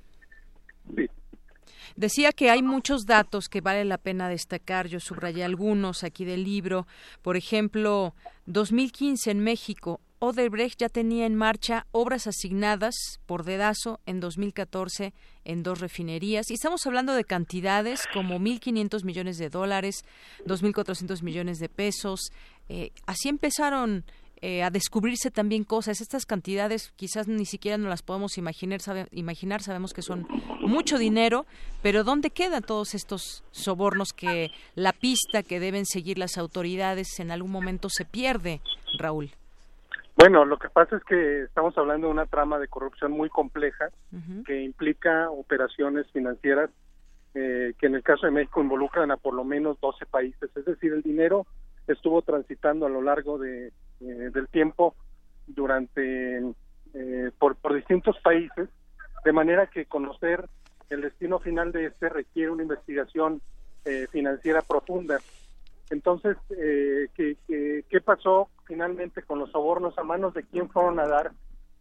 Decía que hay muchos datos que vale la pena destacar. Yo subrayé algunos aquí del libro. Por ejemplo, 2015 en México, Odebrecht ya tenía en marcha obras asignadas por dedazo en 2014 en dos refinerías. Y estamos hablando de cantidades como 1.500 millones de dólares, 2.400 millones de pesos. Eh, así empezaron eh, a descubrirse también cosas. Estas cantidades quizás ni siquiera nos las podemos imaginar, imaginar, sabemos que son mucho dinero, pero ¿dónde quedan todos estos sobornos que la pista que deben seguir las autoridades en algún momento se pierde, Raúl? Bueno, lo que pasa es que estamos hablando de una trama de corrupción muy compleja que implica operaciones financieras eh, que en el caso de México involucran a por lo menos 12 países. Es decir, el dinero estuvo transitando a lo largo de del tiempo durante eh, por, por distintos países, de manera que conocer el destino final de este requiere una investigación eh, financiera profunda. Entonces, ¿qué, qué, pasó finalmente con los sobornos? ¿A manos de quién fueron a dar?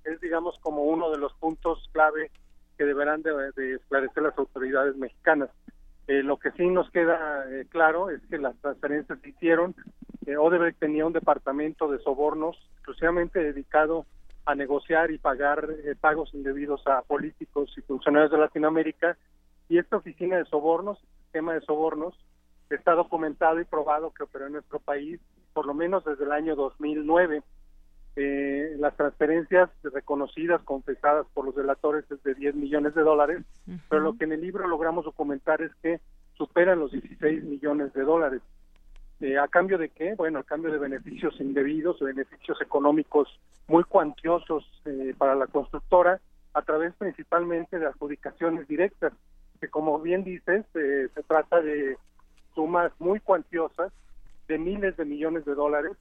Es, digamos, como uno de los puntos clave que deberán de, de esclarecer las autoridades mexicanas. Lo que sí nos queda claro es que las transferencias se hicieron eh, Odebrecht tenía un departamento de sobornos exclusivamente dedicado a negociar y pagar eh, pagos indebidos a políticos y funcionarios de Latinoamérica y esta oficina de sobornos, sistema de sobornos, está documentado y probado que operó en nuestro país por lo menos desde el año 2009. Eh, las transferencias reconocidas, confesadas por los delatores es de 10 millones de dólares, pero lo que en el libro logramos documentar es que superan los 16 millones de dólares. Eh, ¿A cambio de qué? Bueno, a cambio de beneficios indebidos, beneficios económicos muy cuantiosos eh, para la constructora, a través principalmente de adjudicaciones directas, que como bien dices, eh, se trata de sumas muy cuantiosas, de miles de millones de dólares,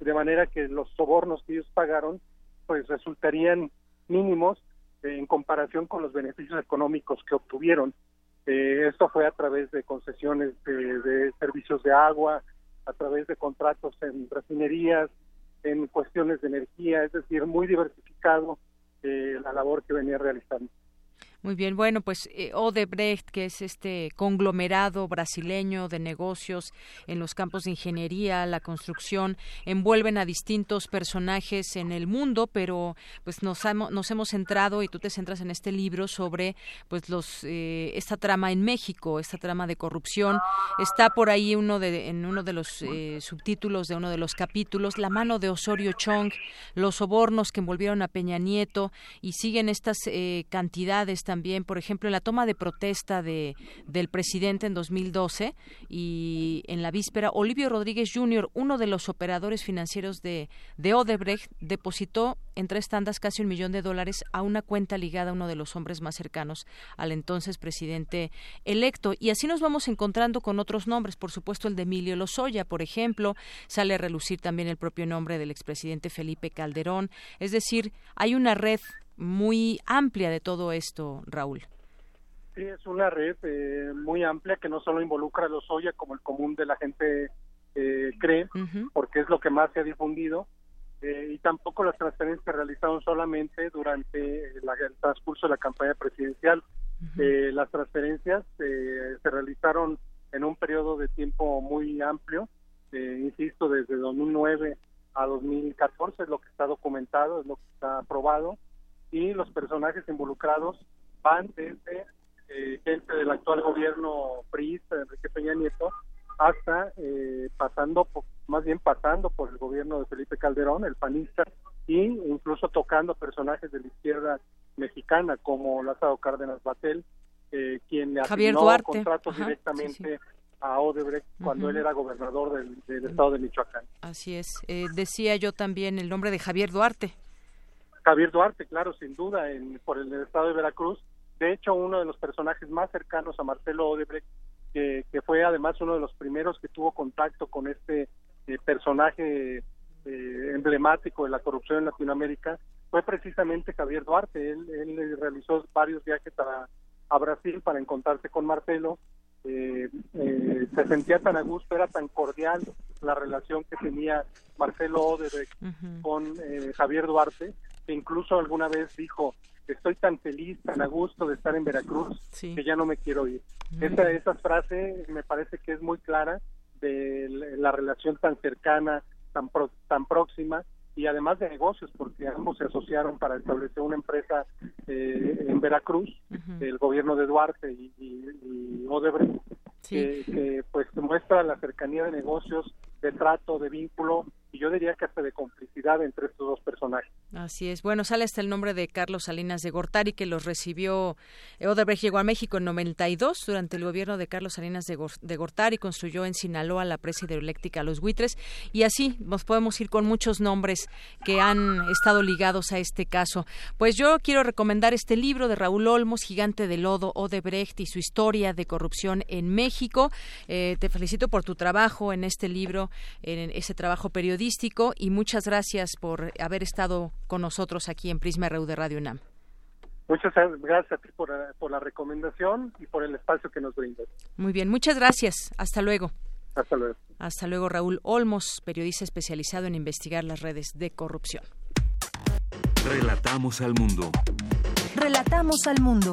de manera que los sobornos que ellos pagaron, pues resultarían mínimos en comparación con los beneficios económicos que obtuvieron. Eh, esto fue a través de concesiones de, servicios de agua, a través de contratos en refinerías, en cuestiones de energía, es decir, muy diversificado eh, la labor que venía realizando. Muy bien, bueno, pues eh, Odebrecht, que es este conglomerado brasileño de negocios en los campos de ingeniería, la construcción, envuelven a distintos personajes en el mundo, pero pues nos, nos hemos centrado y tú te centras en este libro sobre pues los eh, esta trama en México, esta trama de corrupción. Está por ahí uno de en uno de los eh, subtítulos de uno de los capítulos, la mano de Osorio Chong, los sobornos que envolvieron a Peña Nieto y siguen estas cantidades también, por ejemplo, en la toma de protesta de, del presidente en 2012 y en la víspera, Olivio Rodríguez Jr., uno de los operadores financieros de, de Odebrecht, depositó en tres tandas casi un millón de dólares a una cuenta ligada a uno de los hombres más cercanos al entonces presidente electo. Y así nos vamos encontrando con otros nombres, por supuesto el de Emilio Lozoya, por ejemplo, sale a relucir también el propio nombre del expresidente Felipe Calderón. Es decir, hay una red muy amplia de todo esto, Raúl. Sí, es una red eh, muy amplia que no solo involucra a los Oya como el común de la gente eh, cree, porque es lo que más se ha difundido, y tampoco las transferencias se realizaron solamente durante el transcurso de la campaña presidencial. las transferencias se realizaron en un periodo de tiempo muy amplio, insisto, desde 2009 a 2014 es lo que está documentado, es lo que está aprobado, y los personajes involucrados van desde eh, gente del actual gobierno priista Enrique Peña Nieto hasta eh, pasando, más bien pasando por el gobierno de Felipe Calderón, el panista, y incluso tocando personajes de la izquierda mexicana como Lázaro Cárdenas Batel, eh, quien le asignó contratos directamente a Odebrecht cuando él era gobernador del, estado de Michoacán. Así es. Eh, decía yo también el nombre de Javier Duarte. Javier Duarte, claro, sin duda, por el, estado de Veracruz. De hecho, uno de los personajes más cercanos a Marcelo Odebrecht, que, fue además uno de los primeros que tuvo contacto con este eh, personaje eh, emblemático de la corrupción en Latinoamérica, fue precisamente Javier Duarte. Él, él realizó varios viajes a, a Brasil para encontrarse con Marcelo eh, eh, se sentía tan a gusto, era tan cordial la relación que tenía Marcelo Odebrecht con eh, Javier Duarte, que incluso alguna vez dijo, estoy tan feliz, tan a gusto de estar en Veracruz, que ya no me quiero ir. esa, esa frase me parece que es muy clara de la relación tan cercana, tan, tan próxima y además de negocios, porque ambos se asociaron para establecer una empresa eh, en Veracruz, el gobierno de Duarte y, y, Odebrecht, que, que, pues muestra la cercanía de negocios, de trato, de vínculo y yo diría que hasta de complicidad entre estos dos personajes. Así es. Bueno, sale hasta el nombre de Carlos Salinas de Gortari, que los recibió. Eh, Odebrecht llegó a México en 92 durante el gobierno de Carlos Salinas de, Gortari, construyó en Sinaloa la presa hidroeléctrica Los Buitres, y así nos podemos ir con muchos nombres que han estado ligados a este caso. Pues yo quiero recomendar este libro de Raúl Olmos, Gigante de Lodo, Odebrecht y su historia de corrupción en México. Eh, te felicito por tu trabajo en este libro, en ese trabajo periodístico y muchas gracias por haber estado con nosotros aquí en Prisma RU de Radio UNAM. Muchas gracias a ti por, la recomendación y por el espacio que nos brindas. Muy bien, muchas gracias. Hasta luego. Hasta luego. Hasta luego, Raúl Olmos, periodista especializado en investigar las redes de corrupción. Relatamos al mundo. Relatamos al mundo.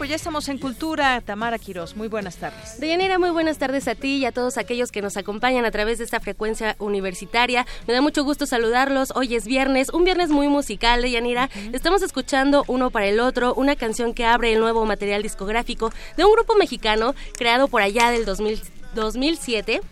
Pues ya estamos en Cultura. Tamara Quiroz, muy buenas tardes. Deyanira, muy buenas tardes a ti y a todos aquellos que nos acompañan a través de esta frecuencia universitaria. Me da mucho gusto saludarlos. Hoy es viernes, un viernes muy musical, Deyanira. Estamos escuchando uno para el otro, una canción que abre el nuevo material discográfico de un grupo mexicano creado por allá del 2007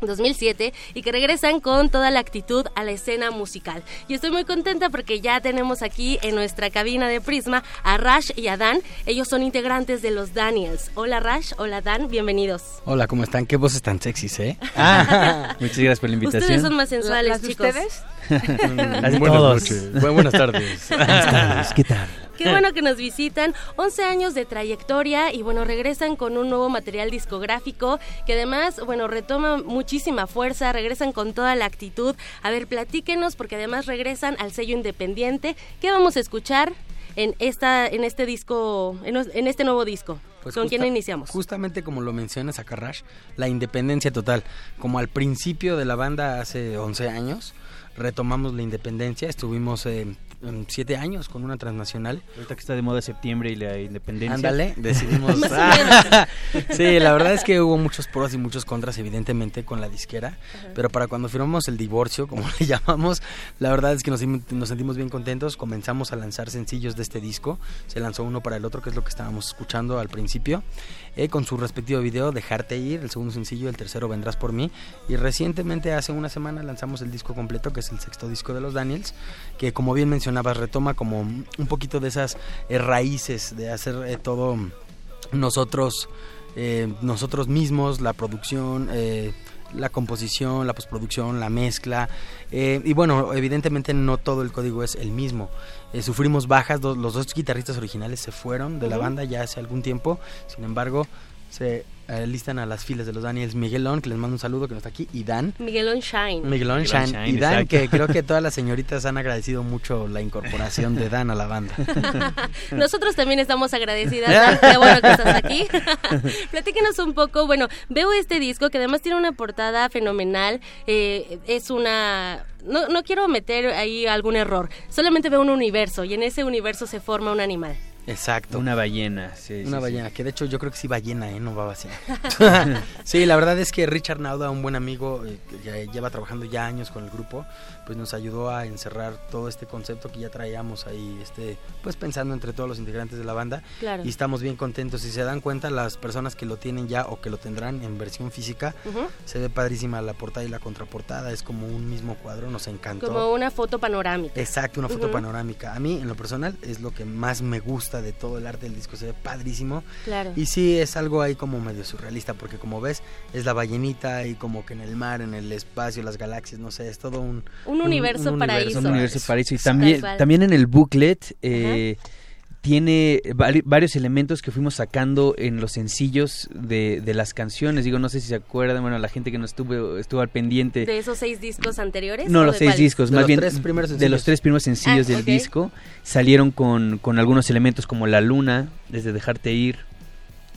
2007 y que regresan con toda la actitud a la escena musical. Y estoy muy contenta porque ya tenemos aquí en nuestra cabina de Prisma a Rash y a Dan. Ellos son integrantes de los Daniels. Hola Rash, hola Dan, bienvenidos. Hola, ¿cómo están? Qué voces tan sexys, ¿eh? Ah, muchas gracias por la invitación. Ustedes son más sensuales, chicos. ¿Ustedes? buenas noches. buenas tardes. Buenas tardes, ¿qué tal? Qué bueno que nos visitan. 11 años de trayectoria y bueno, regresan con un nuevo material discográfico que además, bueno, retoma muchísima fuerza, regresan con toda la actitud. A ver, platíquenos porque además regresan al sello independiente. ¿Qué vamos a escuchar en esta en este disco en, este nuevo disco? Pues ¿Con quién iniciamos? Justamente como lo mencionas a Carrash, la independencia total. Como al principio de la banda hace 11 años, retomamos la independencia, estuvimos eh, siete años con una transnacional. Ahorita que está de moda septiembre y la independencia. Ándale, decidimos. sí, la verdad es que hubo muchos pros y muchos contras, evidentemente, con la disquera. Pero para cuando firmamos el divorcio, como le llamamos, la verdad es que nos, nos sentimos bien contentos. Comenzamos a lanzar sencillos de este disco. Se lanzó uno para el otro, que es lo que estábamos escuchando al principio. Eh, con su respectivo video, Dejarte Ir, el segundo sencillo, el tercero, Vendrás por mí. Y recientemente, hace una semana, lanzamos el disco completo, que es el sexto disco de los Daniels, que como bien mencionó mencionabas, retoma como un poquito de esas eh, raíces de hacer eh, todo nosotros, eh, nosotros mismos, la producción, la composición, la postproducción, la mezcla. y bueno, evidentemente no todo el código es el mismo. sufrimos bajas, los dos guitarristas originales se fueron de la banda ya hace algún tiempo, sin embargo, se eh, listan a las filas de los Daniels Miguelón, que les mando un saludo, que no está aquí, y Dan. Miguelón Shine. Miguelón Shine. y Dan, que creo que todas las señoritas han agradecido mucho la incorporación de Dan a la banda. Nosotros también estamos agradecidas, Dan, qué bueno que estás aquí. Platíquenos un poco, bueno, veo este disco que además tiene una portada fenomenal, eh, es una... No, no quiero meter ahí algún error, solamente veo un universo y en ese universo se forma un animal. Exacto. Una ballena, sí. Una ballena, que de hecho yo creo que sí ballena, ¿eh? No va así. sí, la verdad es que Richard Nauda, un buen amigo, eh, lleva trabajando ya años con el grupo, pues nos ayudó a encerrar todo este concepto que ya traíamos ahí, este, pues pensando entre todos los integrantes de la banda. Claro. Y estamos bien contentos. Si se dan cuenta, las personas que lo tienen ya o que lo tendrán en versión física, se ve padrísima la portada y la contraportada, es como un mismo cuadro, nos encantó. Como una foto panorámica. Exacto, una foto panorámica. A mí, en lo personal, es lo que más me gusta de todo el arte del disco, se ve padrísimo. Claro. Y sí, es algo ahí como medio surrealista, porque como ves, es la ballenita y como que en el mar, en el espacio, las galaxias, no sé, es todo un... Un, universo paraíso. Un universo paraíso. Y también, también en el booklet... Eh, tiene varios elementos que fuimos sacando en los sencillos de, de, las canciones. Digo, no sé si se acuerdan, bueno, la gente que no estuvo, estuvo al pendiente. ¿De esos seis discos anteriores? No, los seis discos, más bien de los tres primeros sencillos ah, del disco. Salieron con, con algunos elementos como La Luna, desde Dejarte Ir,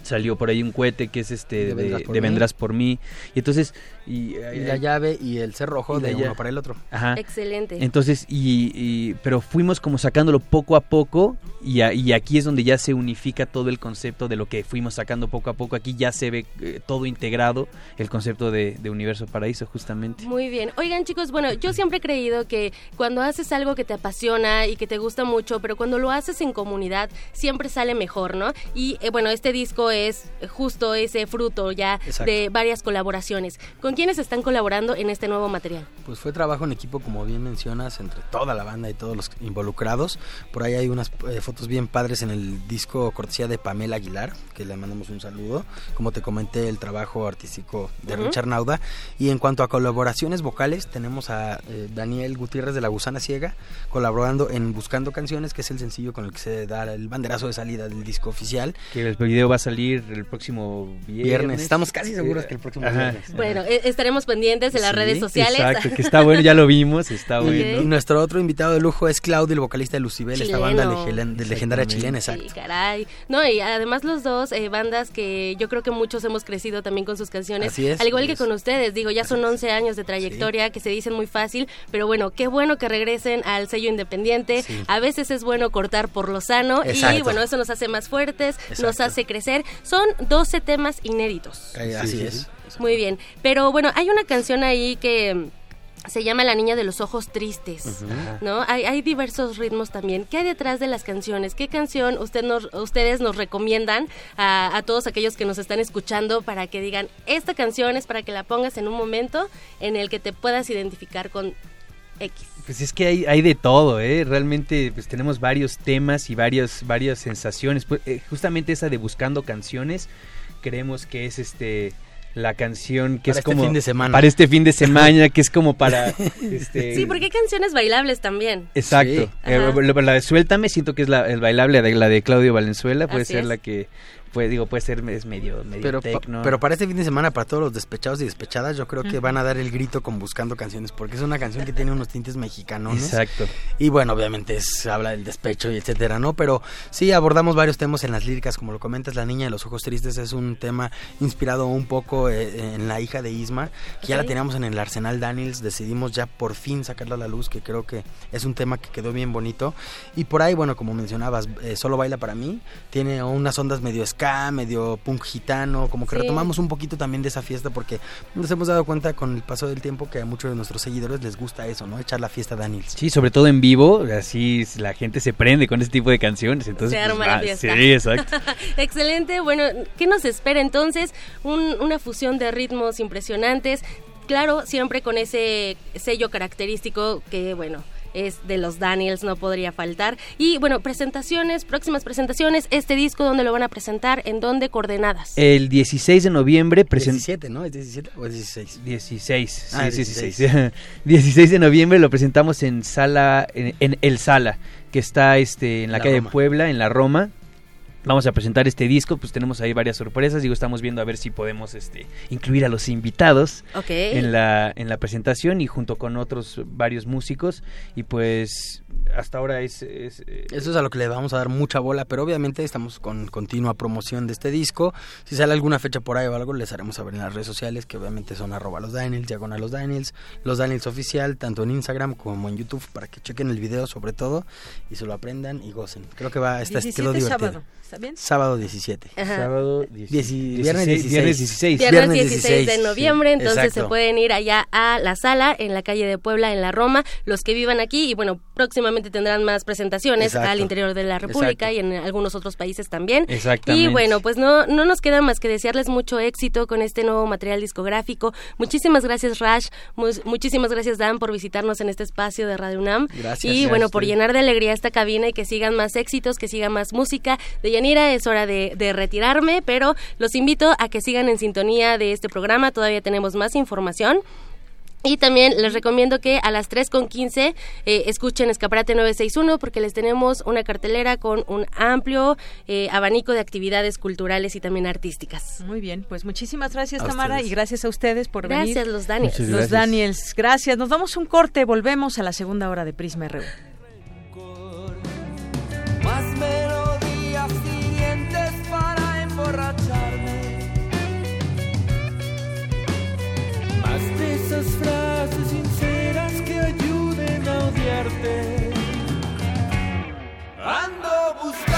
salió por ahí un cohete que es este de, vendrás, por mí y entonces y, la llave y el cerrojo de uno para el otro. Ajá. excelente. Entonces y, pero fuimos como sacándolo poco a poco y, y, aquí es donde ya se unifica todo el concepto de lo que fuimos sacando poco a poco. Aquí ya se ve eh, todo integrado el concepto de, de, universo paraíso justamente. Muy bien. Oigan chicos bueno yo siempre he creído que cuando haces algo que te apasiona y que te gusta mucho pero cuando lo haces en comunidad siempre sale mejor no y eh, bueno este disco es justo ese fruto ya de varias colaboraciones. ¿Con quiénes están colaborando en este nuevo material? Pues fue trabajo en equipo, como bien mencionas, entre toda la banda y todos los involucrados. Por ahí hay unas eh, fotos bien padres en el disco cortesía de Pamela Aguilar, que le mandamos un saludo. Como te comenté, el trabajo artístico de Richard Nauda. Y en cuanto a colaboraciones vocales, tenemos a eh, Daniel Gutiérrez de La Gusana Ciega, colaborando en Buscando Canciones, que es el sencillo con el que se da el banderazo de salida del disco oficial. Que el video va a salir el próximo viernes. Estamos casi seguros que el próximo viernes. Bueno, e, estaremos pendientes en las redes sociales. Exacto, que está bueno, ya lo vimos, está bueno. Y nuestro otro invitado de lujo es Claudio, el vocalista de Lucibel, esta banda de legendaria chilena, exacto. Sí, caray. No, y además los dos, eh, bandas que yo creo que muchos hemos crecido también con sus canciones. Así es, al igual que con ustedes, digo, ya son 11 años de trayectoria que se dicen muy fácil, pero bueno, qué bueno que regresen al sello independiente. A veces es bueno cortar por lo sano y bueno, eso nos hace más fuertes, nos hace crecer. Son 12 temas inéditos. así es. Muy bien. Pero bueno, hay una canción ahí que mm, se llama La Niña de los Ojos Tristes, ¿no? Hay, diversos ritmos también. ¿Qué hay detrás de las canciones? ¿Qué canción usted nos, ustedes nos recomiendan a, a, todos aquellos que nos están escuchando para que digan, esta canción es para que la pongas en un momento en el que te puedas identificar con X? Pues es que hay, hay de todo, ¿eh? Realmente pues tenemos varios temas y varias, varias sensaciones. Pues, eh, justamente esa de buscando canciones, creemos que es este la canción que es este como fin de semana. para este fin de semana que es como para este... sí porque hay canciones bailables también. Exacto. Eh, la de suéltame siento que es la el bailable de la de Claudio Valenzuela puede ser la que pues digo, puede ser es medio, medio pero, pero para este fin de semana, para todos los despechados y despechadas, yo creo que van a dar el grito con Buscando Canciones, porque es una canción que tiene unos tintes mexicanos. Exacto. Y bueno, obviamente es, habla del despecho y etcétera, ¿no? Pero sí abordamos varios temas en las líricas, como lo comentas, La Niña de los Ojos Tristes es un tema inspirado un poco eh, en la hija de Isma, que ya la teníamos en el Arsenal Daniels, decidimos ya por fin sacarla a la luz, que creo que es un tema que quedó bien bonito. Y por ahí, bueno, como mencionabas, eh, Solo Baila para mí, tiene unas ondas medio medio punk gitano, como que retomamos un poquito también de esa fiesta porque nos hemos dado cuenta con el paso del tiempo que a muchos de nuestros seguidores les gusta eso, ¿no? Echar la fiesta Daniels. Sí, sobre todo en vivo, así la gente se prende con ese tipo de canciones, entonces se arma pues, la fiesta. Sí, exacto. Excelente, bueno, ¿qué nos espera entonces? una fusión de ritmos impresionantes, claro, siempre con ese sello característico que, bueno, es de los Daniels, no podría faltar. Y bueno, presentaciones, próximas presentaciones, este disco, ¿dónde lo van a presentar? ¿En dónde? ¿Coordenadas? El 16 de noviembre... 17, ¿no? ¿Es 17 o es 16? 16, ah, sí, 16. 16 de noviembre lo presentamos en Sala, en, El Sala, que está este, en la, calle de Puebla, en la Roma vamos a presentar este disco, pues tenemos ahí varias sorpresas, digo, estamos viendo a ver si podemos este incluir a los invitados en la en la presentación y junto con otros varios músicos. Y pues hasta ahora es, eh, Eso es a lo que le vamos a dar mucha bola, pero obviamente estamos con continua promoción de este disco. Si sale alguna fecha por ahí o algo, les haremos saber en las redes sociales, que obviamente son arroba los Daniels, diagonal los Daniels, los Daniels oficial, tanto en Instagram como en YouTube, para que chequen el video sobre todo y se lo aprendan y gocen. Creo que va, a estar quedó divertido. ¿Está bien? Sábado 17. Sábado 16. viernes 16. Viernes 16. Viernes 16 de noviembre, entonces se pueden ir allá a la sala en la calle de Puebla, en la Roma, los que vivan aquí y bueno, próximamente tendrán más presentaciones al interior de la República y en algunos otros países también. Exactamente. Y bueno, pues no, no nos queda más que desearles mucho éxito con este nuevo material discográfico. Muchísimas gracias Rash, muchísimas gracias Dan por visitarnos en este espacio de Radio UNAM. Gracias. Y bueno, por llenar de alegría esta cabina y que sigan más éxitos, que siga más música. De es hora de, retirarme, pero los invito a que sigan en sintonía de este programa. Todavía tenemos más información. Y también les recomiendo que a las 3.15 eh, escuchen Escaparate 961 porque les tenemos una cartelera con un amplio eh, abanico de actividades culturales y también artísticas. Muy bien, pues muchísimas gracias Tamara y gracias a ustedes por venir. Gracias los Daniels. Los Daniels, gracias. Nos damos un corte, volvemos a la segunda hora de Prisma RU. Ando buscando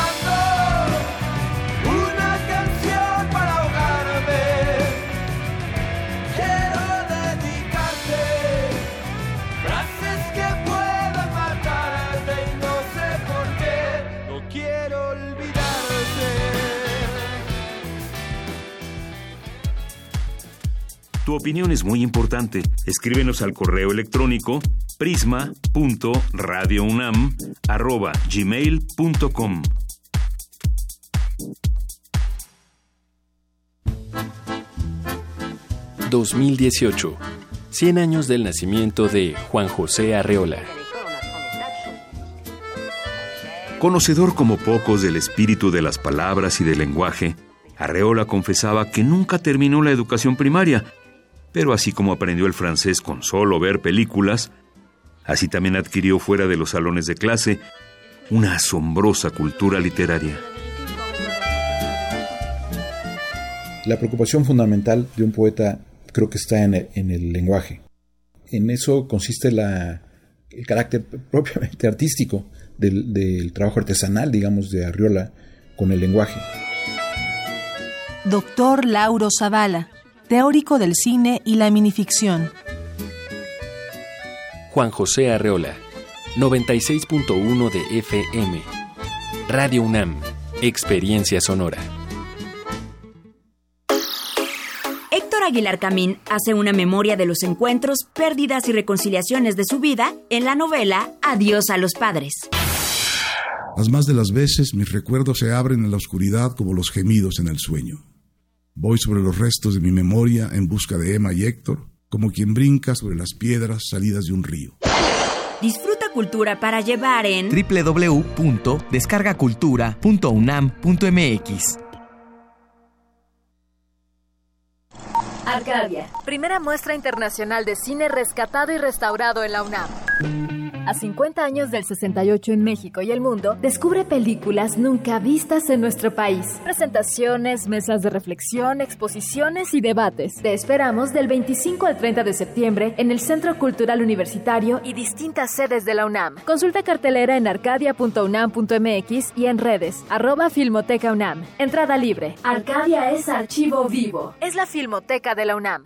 Tu opinión es muy importante. Escríbenos al correo electrónico prisma.radiounam@gmail.com. ...2018... 100 años del nacimiento de Juan José Arreola. Conocedor como pocos del espíritu de las palabras y del lenguaje, Arreola confesaba que nunca terminó la educación primaria pero así como aprendió el francés con solo ver películas, así también adquirió fuera de los salones de clase una asombrosa cultura literaria. La preocupación fundamental de un poeta creo que está en el, lenguaje. En eso consiste el carácter propiamente artístico del, del trabajo artesanal, digamos, de Arriola con el lenguaje. Doctor Lauro Zavala teórico del cine y la minificción. Juan José Arreola, 96.1 de FM. Radio UNAM, Experiencia Sonora. Héctor Aguilar Camín hace una memoria de los encuentros, pérdidas y reconciliaciones de su vida en la novela Adiós a los padres. Las más de las veces mis recuerdos se abren en la oscuridad como los gemidos en el sueño. Voy sobre los restos de mi memoria en busca de Emma y Héctor, como quien brinca sobre las piedras salidas de un río. Disfruta cultura para llevar en www.descargacultura.unam.mx. Arcadia, primera muestra internacional de cine rescatado y restaurado en la UNAM. A 50 años del 68 en México y el mundo, descubre películas nunca vistas en nuestro país. Presentaciones, mesas de reflexión, exposiciones y debates. Te esperamos del 25 al 30 de septiembre en el Centro Cultural Universitario y distintas sedes de la UNAM. Consulta cartelera en arcadia.unam.mx y en redes, arroba Filmoteca UNAM. Entrada libre. Arcadia es archivo vivo. Es la Filmoteca de la UNAM.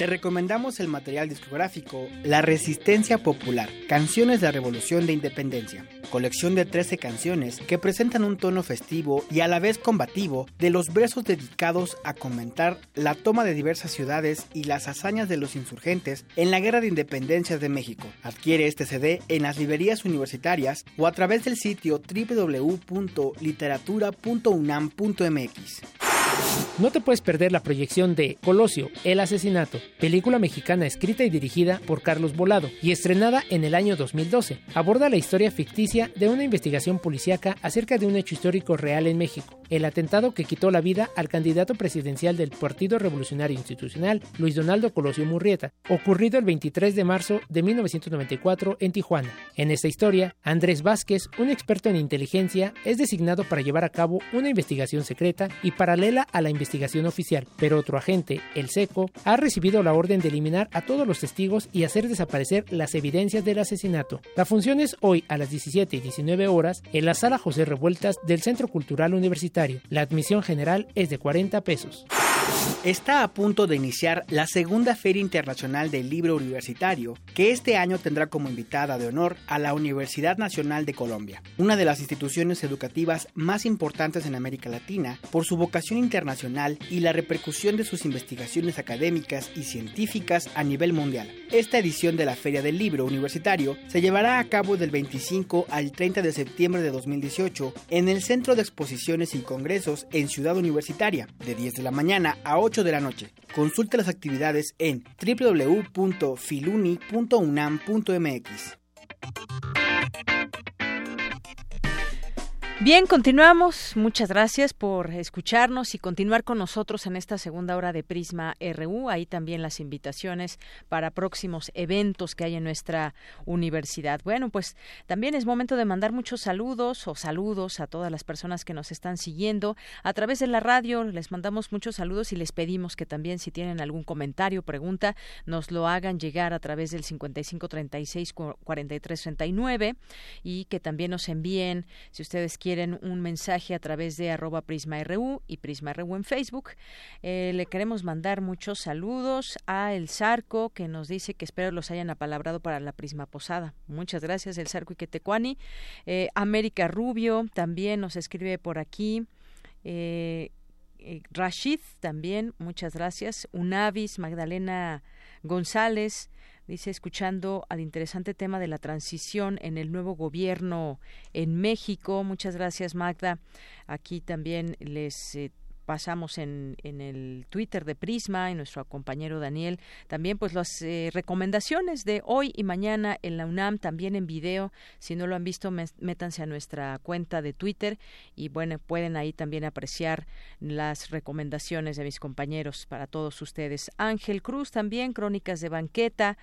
Te recomendamos el material discográfico La Resistencia Popular, Canciones de la Revolución de Independencia, colección de 13 canciones que presentan un tono festivo y a la vez combativo de los versos dedicados a comentar la toma de diversas ciudades y las hazañas de los insurgentes en la Guerra de Independencia de México. Adquiere este CD en las librerías universitarias o a través del sitio www.literatura.unam.mx. No te puedes perder la proyección de Colosio, El asesinato, película mexicana escrita y dirigida por Carlos Volado y estrenada en el año 2012. Aborda la historia ficticia de una investigación policíaca acerca de un hecho histórico real en México, el atentado que quitó la vida al candidato presidencial del Partido Revolucionario Institucional, Luis Donaldo Colosio Murrieta, ocurrido el 23 de marzo de 1994 en Tijuana. En esta historia, Andrés Vázquez, un experto en inteligencia, es designado para llevar a cabo una investigación secreta y paralela a la investigación oficial, pero otro agente, el SECO, ha recibido la orden de eliminar a todos los testigos y hacer desaparecer las evidencias del asesinato. La función es hoy a las 17 y 19 horas en la sala José Revueltas del Centro Cultural Universitario. La admisión general es de 40 pesos. Está a punto de iniciar la segunda Feria Internacional del Libro Universitario, que este año tendrá como invitada de honor a la Universidad Nacional de Colombia, una de las instituciones educativas más importantes en América Latina por su vocación internacional y la repercusión de sus investigaciones académicas y científicas a nivel mundial. Esta edición de la Feria del Libro Universitario se llevará a cabo del 25 al 30 de septiembre de 2018 en el Centro de Exposiciones y Congresos en Ciudad Universitaria, de 10 de la mañana a 8 de la noche. Consulte las actividades en www.filuni.unam.mx. Bien, continuamos. Muchas gracias por escucharnos y continuar con nosotros en esta segunda hora de Prisma RU. Ahí también las invitaciones para próximos eventos que hay en nuestra universidad. Bueno, pues también es momento de mandar muchos saludos o saludos a todas las personas que nos están siguiendo a través de la radio. Les mandamos muchos saludos y les pedimos que también si tienen algún comentario, pregunta, nos lo hagan llegar a través del 5536 4339 y que también nos envíen si ustedes quieren quieren un mensaje a través de arroba prisma.ru y prisma.ru en Facebook. Eh, le queremos mandar muchos saludos a El Zarco, que nos dice que espero los hayan apalabrado para la Prisma Posada. Muchas gracias, El Zarco y Quetecuani. Eh, América Rubio también nos escribe por aquí. Eh, Rashid también, muchas gracias. Unavis, Magdalena González, dice escuchando al interesante tema de la transición en el nuevo gobierno en México. Muchas gracias, Magda. Aquí también les eh, pasamos en, en, el Twitter de Prisma y nuestro compañero Daniel. También pues las eh, recomendaciones de hoy y mañana en la UNAM también en video. Si no lo han visto métanse a nuestra cuenta de Twitter y bueno pueden ahí también apreciar las recomendaciones de mis compañeros para todos ustedes. Ángel Cruz también crónicas de banqueta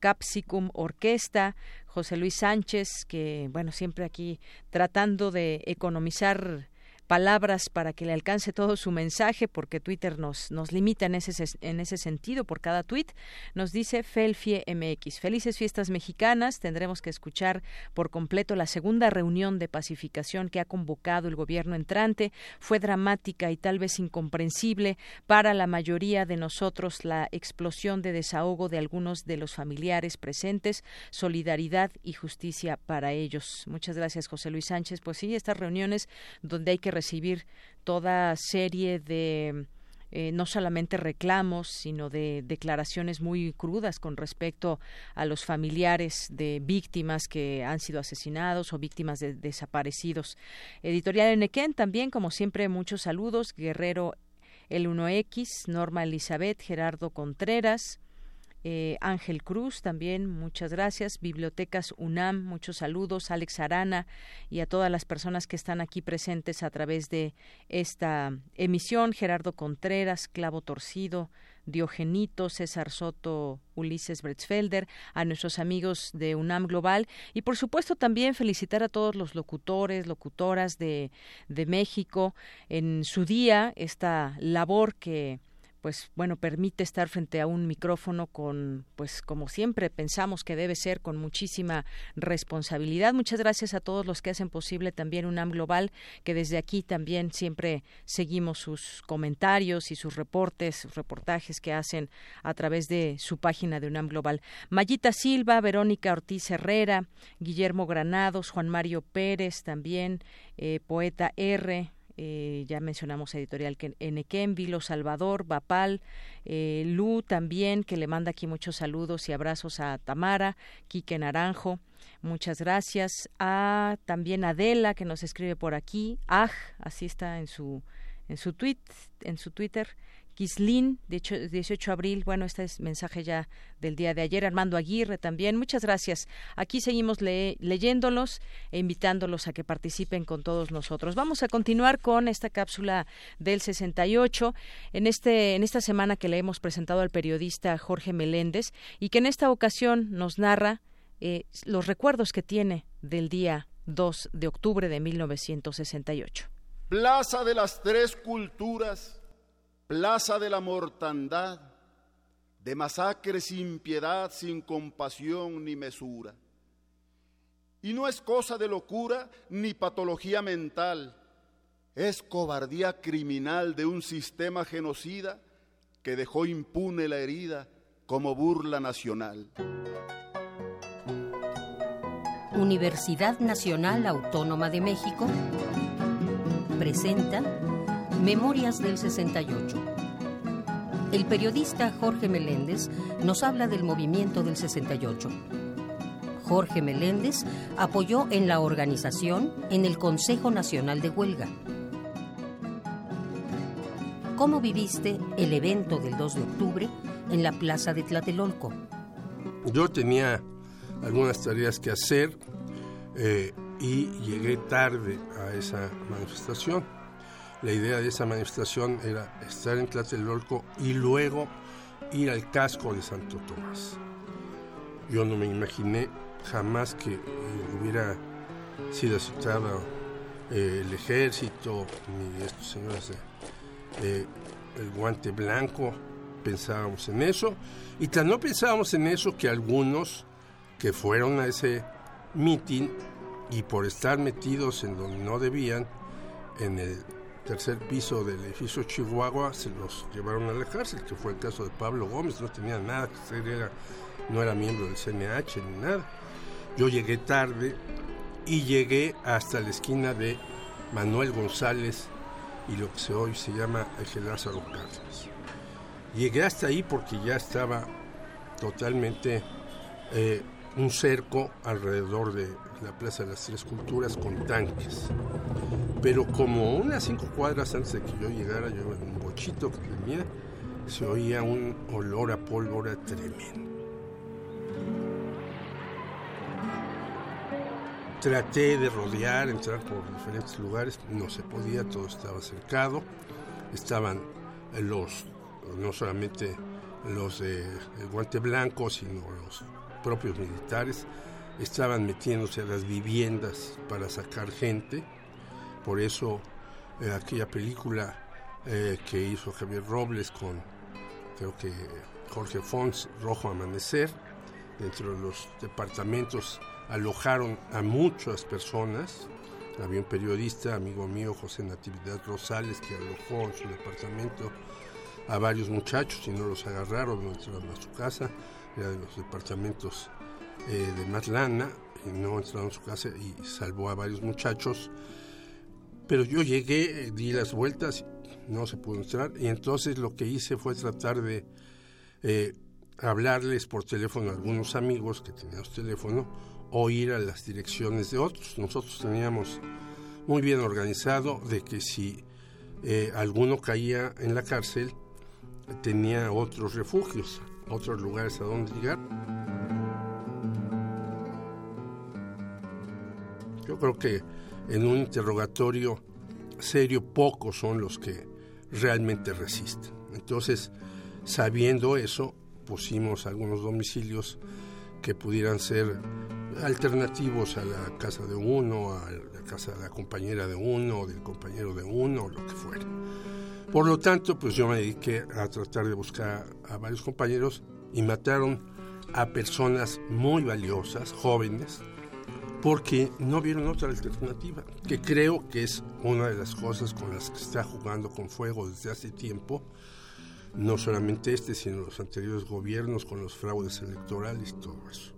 Capsicum Orquesta, José Luis Sánchez, que bueno, siempre aquí tratando de economizar palabras para que le alcance todo su mensaje, porque Twitter nos, nos limita en ese, en ese sentido por cada tweet. Nos dice Felfie MX. Felices fiestas mexicanas. Tendremos que escuchar por completo la segunda reunión de pacificación que ha convocado el gobierno entrante. Fue dramática y tal vez incomprensible para la mayoría de nosotros la explosión de desahogo de algunos de los familiares presentes. Solidaridad y justicia para ellos. Muchas gracias, José Luis Sánchez. Pues sí, estas reuniones donde hay que recibir toda serie de eh, no solamente reclamos, sino de declaraciones muy crudas con respecto a los familiares de víctimas que han sido asesinados o víctimas de desaparecidos. Editorial Enequén también, como siempre, muchos saludos. Guerrero el 1X, Norma Elizabeth, Gerardo Contreras, eh, Ángel Cruz también, muchas gracias. Bibliotecas UNAM, muchos saludos. Alex Arana y a todas las personas que están aquí presentes a través de esta emisión. Gerardo Contreras, Clavo Torcido, Diogenito, César Soto, Ulises Bretzfelder, a nuestros amigos de UNAM Global y por supuesto también felicitar a todos los locutores, locutoras de, de México en su día, esta labor que pues bueno, permite estar frente a un micrófono con, pues como siempre pensamos que debe ser, con muchísima responsabilidad. Muchas gracias a todos los que hacen posible también UNAM Global, que desde aquí también siempre seguimos sus comentarios y sus reportes, sus reportajes que hacen a través de su página de UNAM Global. Mayita Silva, Verónica Ortiz Herrera, Guillermo Granados, Juan Mario Pérez también, eh, Poeta R, eh, ya mencionamos editorial Enequén, Vilo Salvador, Bapal, eh, Lu también, que le manda aquí muchos saludos y abrazos a Tamara, Quique Naranjo, muchas gracias, a también Adela, que nos escribe por aquí, Aj, así está en su, en su tweet, en su Twitter, Kislin, de 18 de abril, bueno, este es mensaje ya del día de ayer, Armando Aguirre también, muchas gracias. Aquí seguimos leyéndolos e invitándolos a que participen con todos nosotros. Vamos a continuar con esta cápsula del 68, en, este, en esta semana que le hemos presentado al periodista Jorge Meléndez y que en esta ocasión nos narra eh, los recuerdos que tiene del día 2 de octubre de 1968. Plaza de las Tres Culturas plaza de la mortandad, de masacre sin piedad, sin compasión ni mesura. Y no es cosa de locura ni patología mental, es cobardía criminal de un sistema genocida que dejó impune la herida como burla nacional. Universidad Nacional Autónoma de México presenta Memorias del 68. El periodista Jorge Meléndez nos habla del movimiento del 68. Jorge Meléndez apoyó en la organización en el Consejo Nacional de Huelga. ¿Cómo viviste el evento del 2 de octubre en la Plaza de Tlatelolco? Yo tenía algunas tareas que hacer eh, y llegué tarde a esa manifestación la idea de esa manifestación era estar en Tlatelolco y luego ir al casco de Santo Tomás. Yo no me imaginé jamás que eh, hubiera sido citado eh, el ejército ni estos señores de el guante blanco. Pensábamos en eso y tan no pensábamos en eso que algunos que fueron a ese mitin y por estar metidos en donde no debían, en el tercer piso del edificio Chihuahua se los llevaron a la cárcel, que fue el caso de Pablo Gómez, no tenía nada que hacer, era, no era miembro del CNH ni nada. Yo llegué tarde y llegué hasta la esquina de Manuel González y lo que se hoy se llama Eje Lázaro. Llegué hasta ahí porque ya estaba totalmente eh, un cerco alrededor de la Plaza de las Tres Culturas con tanques. Pero como unas cinco cuadras antes de que yo llegara, yo en un bochito que tenía, se oía un olor a pólvora tremendo. Traté de rodear, entrar por diferentes lugares, no se podía, todo estaba cercado. Estaban los, no solamente los de guante blanco, sino los propios militares estaban metiéndose a las viviendas para sacar gente. Por eso eh, aquella película eh, que hizo Javier Robles con, creo que Jorge Fons, Rojo Amanecer, dentro de los departamentos alojaron a muchas personas. Había un periodista, amigo mío, José Natividad Rosales, que alojó en su departamento a varios muchachos y no los agarraron, no entraron a su casa, era de los departamentos eh, de Matlana, no entraron a su casa y salvó a varios muchachos. Pero yo llegué, di las vueltas, no se pudo entrar, y entonces lo que hice fue tratar de eh, hablarles por teléfono a algunos amigos que teníamos teléfono o ir a las direcciones de otros. Nosotros teníamos muy bien organizado de que si eh, alguno caía en la cárcel, tenía otros refugios, otros lugares a donde llegar. Yo creo que en un interrogatorio serio pocos son los que realmente resisten. Entonces, sabiendo eso, pusimos algunos domicilios que pudieran ser alternativos a la casa de uno, a la casa de la compañera de uno, del compañero de uno, o lo que fuera. Por lo tanto, pues yo me dediqué a tratar de buscar a varios compañeros y mataron a personas muy valiosas, jóvenes, porque no vieron otra alternativa, que creo que es una de las cosas con las que está jugando con fuego desde hace tiempo, no solamente este, sino los anteriores gobiernos con los fraudes electorales y todo eso.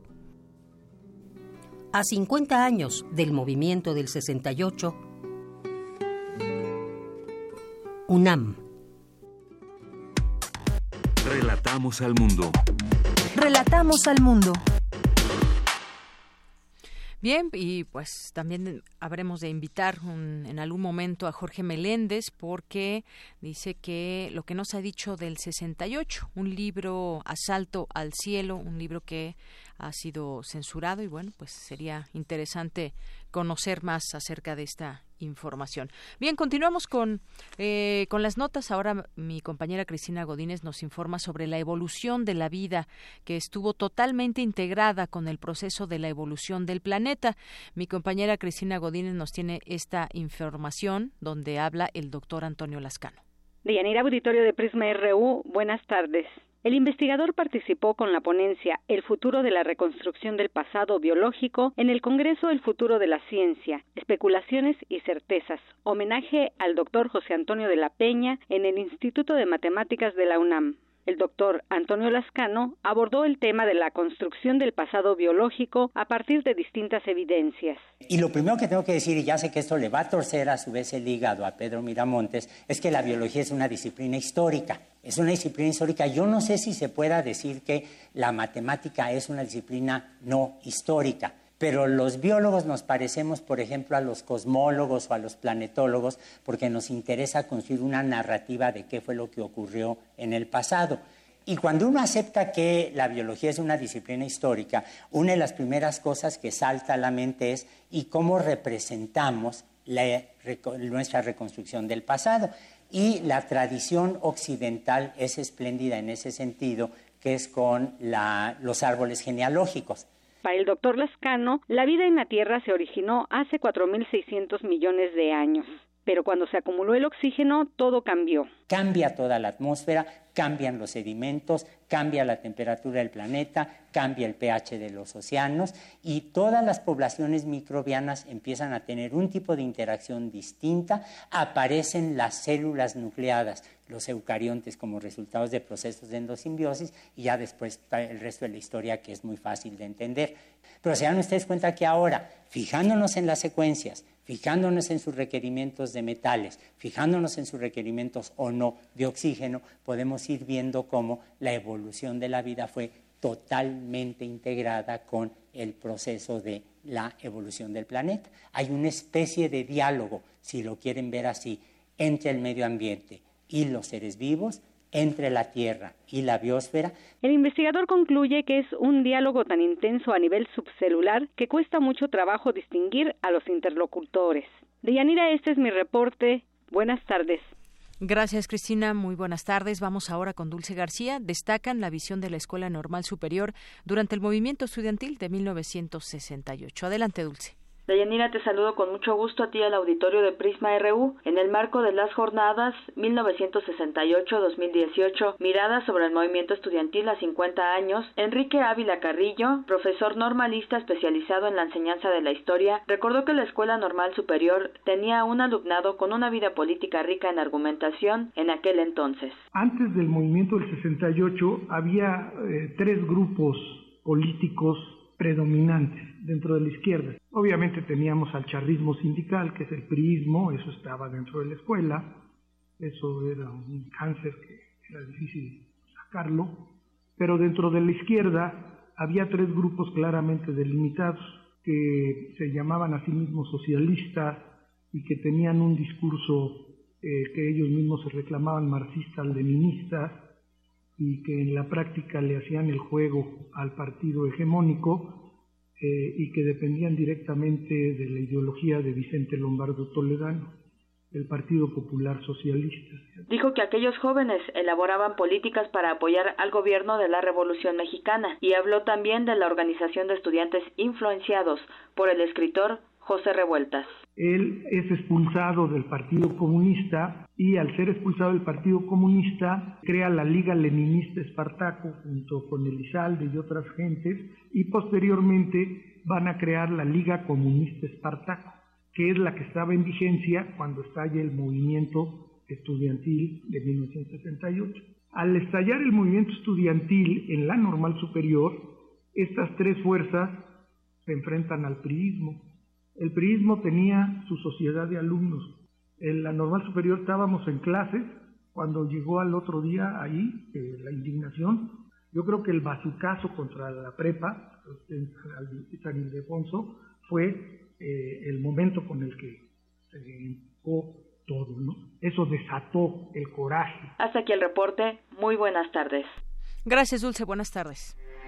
A 50 años del movimiento del 68, UNAM. Relatamos al mundo. Relatamos al mundo. Bien, y pues también habremos de invitar en algún momento a Jorge Meléndez porque dice que lo que nos ha dicho del 68, un libro Asalto al Cielo, un libro que ha sido censurado y bueno, pues sería interesante conocer más acerca de esta información. Bien, continuamos con, eh, con las notas. Ahora mi compañera Cristina Godínez nos informa sobre la evolución de la vida que estuvo totalmente integrada con el proceso de la evolución del planeta. Mi compañera Cristina Godínez nos tiene esta información donde habla el doctor Antonio Lascano. Deyanira Auditorio de Prisma RU, buenas tardes. El investigador participó con la ponencia El futuro de la reconstrucción del pasado biológico en el Congreso El futuro de la ciencia, especulaciones y certezas, homenaje al doctor José Antonio de la Peña en el Instituto de Matemáticas de la UNAM. El doctor Antonio Lascano abordó el tema de la construcción del pasado biológico a partir de distintas evidencias. Y lo primero que tengo que decir, y ya sé que esto le va a torcer a su vez el hígado a Pedro Miramontes, es que la biología es una disciplina histórica. Es una disciplina histórica. Yo no sé si se pueda decir que la matemática es una disciplina no histórica pero los biólogos nos parecemos, por ejemplo, a los cosmólogos o a los planetólogos porque nos interesa construir una narrativa de qué fue lo que ocurrió en el pasado. Y cuando uno acepta que la biología es una disciplina histórica, una de las primeras cosas que salta a la mente es y cómo representamos nuestra reconstrucción del pasado. Y la tradición occidental es espléndida en ese sentido, que es con los árboles genealógicos. Para el doctor Lascano, la vida en la Tierra se originó hace 4.600 millones de años. Pero cuando se acumuló el oxígeno, todo cambió. Cambia toda la atmósfera, cambian los sedimentos, cambia la temperatura del planeta, cambia el pH de los océanos y todas las poblaciones microbianas empiezan a tener un tipo de interacción distinta, aparecen las células nucleadas, los eucariontes como resultados de procesos de endosimbiosis y ya después el resto de la historia que es muy fácil de entender. Pero se dan ustedes cuenta que ahora, fijándonos en las secuencias, fijándonos en sus requerimientos de metales, fijándonos en sus requerimientos o no de oxígeno, podemos ir viendo cómo la evolución de la vida fue totalmente integrada con el proceso de la evolución del planeta. Hay una especie de diálogo, si lo quieren ver así, entre el medio ambiente y los seres vivos, entre la Tierra y la biosfera. El investigador concluye que es un diálogo tan intenso a nivel subcelular que cuesta mucho trabajo distinguir a los interlocutores. Deyanira, este es mi reporte. Buenas tardes. Gracias, Cristina. Muy buenas tardes. Vamos ahora con Dulce García. Destacan la visión de la Escuela Normal Superior durante el movimiento estudiantil de 1968. Adelante, Dulce. Deyanira, te saludo con mucho gusto a ti al auditorio de Prisma RU en el marco de las jornadas 1968-2018, mirada sobre el movimiento estudiantil a 50 años. Enrique Ávila Carrillo, profesor normalista especializado en la enseñanza de la historia, recordó que la Escuela Normal Superior tenía un alumnado con una vida política rica en argumentación en aquel entonces. Antes del movimiento del 68 había eh, tres grupos políticos predominantes dentro de la izquierda. Obviamente teníamos al charrismo sindical, que es el priismo, eso estaba dentro de la escuela, eso era un cáncer que era difícil sacarlo, pero dentro de la izquierda había tres grupos claramente delimitados que se llamaban a sí mismos socialistas y que tenían un discurso eh, que ellos mismos se reclamaban marxistas-leninistas y que en la práctica le hacían el juego al partido hegemónico eh, y que dependían directamente de la ideología de Vicente Lombardo Toledano, el Partido Popular Socialista. Dijo que aquellos jóvenes elaboraban políticas para apoyar al gobierno de la Revolución Mexicana y habló también de la organización de estudiantes influenciados por el escritor José Revueltas. Él es expulsado del Partido Comunista y al ser expulsado del Partido Comunista crea la Liga Leninista Espartaco junto con Elizalde y otras gentes y posteriormente van a crear la Liga Comunista Espartaco, que es la que estaba en vigencia cuando estalla el movimiento estudiantil de 1968. Al estallar el movimiento estudiantil en la normal superior, estas tres fuerzas se enfrentan al priismo, el priismo tenía su sociedad de alumnos. En la normal superior estábamos en clases cuando llegó al otro día ahí eh, la indignación. Yo creo que el bazucazo contra la prepa, en San Ildefonso, fue eh, el momento con el que se enfocó todo, ¿no? Eso desató el coraje. Hasta aquí el reporte. Muy buenas tardes. Gracias, Dulce. Buenas tardes.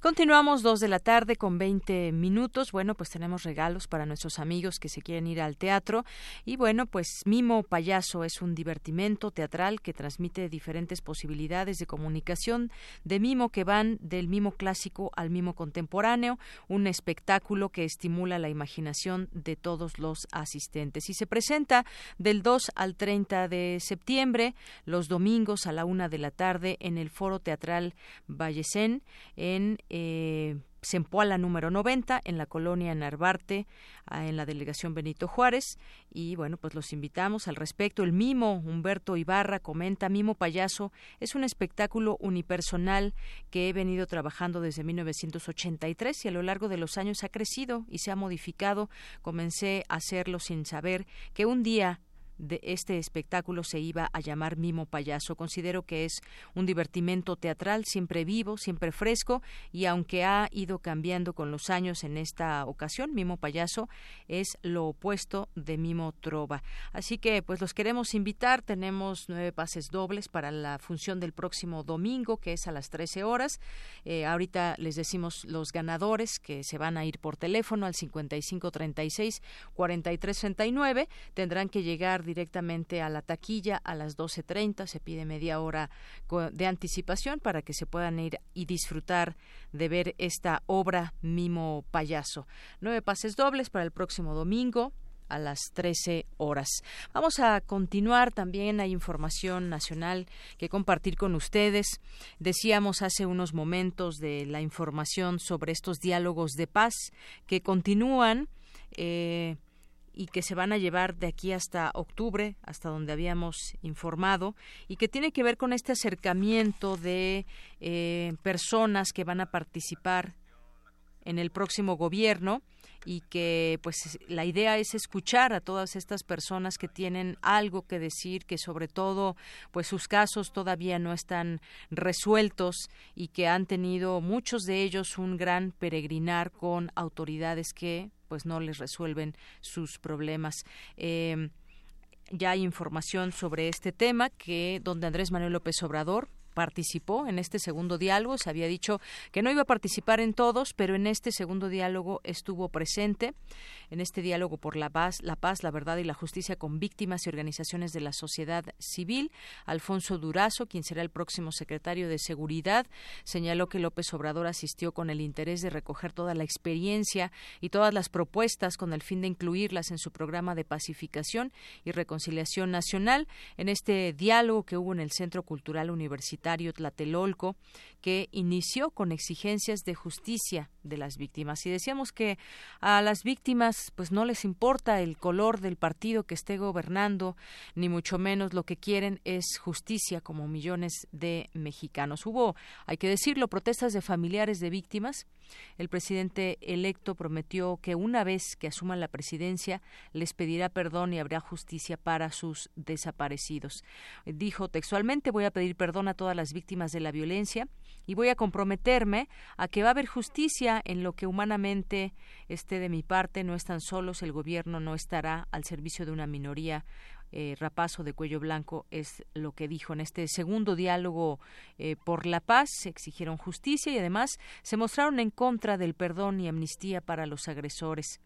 Continuamos dos de la tarde con 20 minutos. Bueno, pues tenemos regalos para nuestros amigos que se quieren ir al teatro. Y bueno, pues Mimo Payaso es un divertimento teatral que transmite diferentes posibilidades de comunicación de mimo que van del mimo clásico al mimo contemporáneo. Un espectáculo que estimula la imaginación de todos los asistentes. Y se presenta del 2 al 30 de septiembre, los domingos a la una de la tarde en el Foro Teatral Vallecén en eh, Sempoala número 90 en la colonia Narvarte, en la delegación Benito Juárez. Y bueno, pues los invitamos al respecto. El Mimo, Humberto Ibarra, comenta, Mimo Payaso es un espectáculo unipersonal que he venido trabajando desde 1983 y a lo largo de los años ha crecido y se ha modificado. Comencé a hacerlo sin saber que un día de este espectáculo se iba a llamar Mimo Payaso. Considero que es un divertimento teatral siempre vivo, siempre fresco y aunque ha ido cambiando con los años en esta ocasión, Mimo Payaso es lo opuesto de Mimo Trova. Así que pues los queremos invitar, tenemos nueve pases dobles para la función del próximo domingo que es a las 13 horas. Eh, ahorita les decimos los ganadores que se van a ir por teléfono al 5536 4339 tendrán que llegar directamente a la taquilla a las 12.30. Se pide media hora de anticipación para que se puedan ir y disfrutar de ver esta obra Mimo Payaso. Nueve pases dobles para el próximo domingo a las 13 horas. Vamos a continuar también hay información nacional que compartir con ustedes. Decíamos hace unos momentos de la información sobre estos diálogos de paz que continúan eh, y que se van a llevar de aquí hasta octubre, hasta donde habíamos informado, y que tiene que ver con este acercamiento de eh, personas que van a participar en el próximo gobierno y que pues la idea es escuchar a todas estas personas que tienen algo que decir que sobre todo pues sus casos todavía no están resueltos y que han tenido muchos de ellos un gran peregrinar con autoridades que pues no les resuelven sus problemas. Eh, ya hay información sobre este tema que donde Andrés Manuel López Obrador participó en este segundo diálogo. Se había dicho que no iba a participar en todos, pero en este segundo diálogo estuvo presente, en este diálogo por la paz, la paz, la verdad y la justicia con víctimas y organizaciones de la sociedad civil. Alfonso Durazo, quien será el próximo secretario de Seguridad, señaló que López Obrador asistió con el interés de recoger toda la experiencia y todas las propuestas con el fin de incluirlas en su programa de pacificación y reconciliación nacional. En este diálogo que hubo en el Centro Cultural Universitario Tlatelolco, que inició con exigencias de justicia de las víctimas. Y decíamos que a las víctimas pues no les importa el color del partido que esté gobernando, ni mucho menos lo que quieren es justicia como millones de mexicanos. Hubo, hay que decirlo, protestas de familiares de víctimas. El presidente electo prometió que una vez que asuman la presidencia les pedirá perdón y habrá justicia para sus desaparecidos. Dijo textualmente voy a pedir perdón a todas las víctimas de la violencia y voy a comprometerme a que va a haber justicia en lo que humanamente esté de mi parte. No están solos, el gobierno no estará al servicio de una minoría eh, Rapazo de Cuello Blanco es lo que dijo en este segundo diálogo eh, por la paz. Exigieron justicia y además se mostraron en contra del perdón y amnistía para los agresores.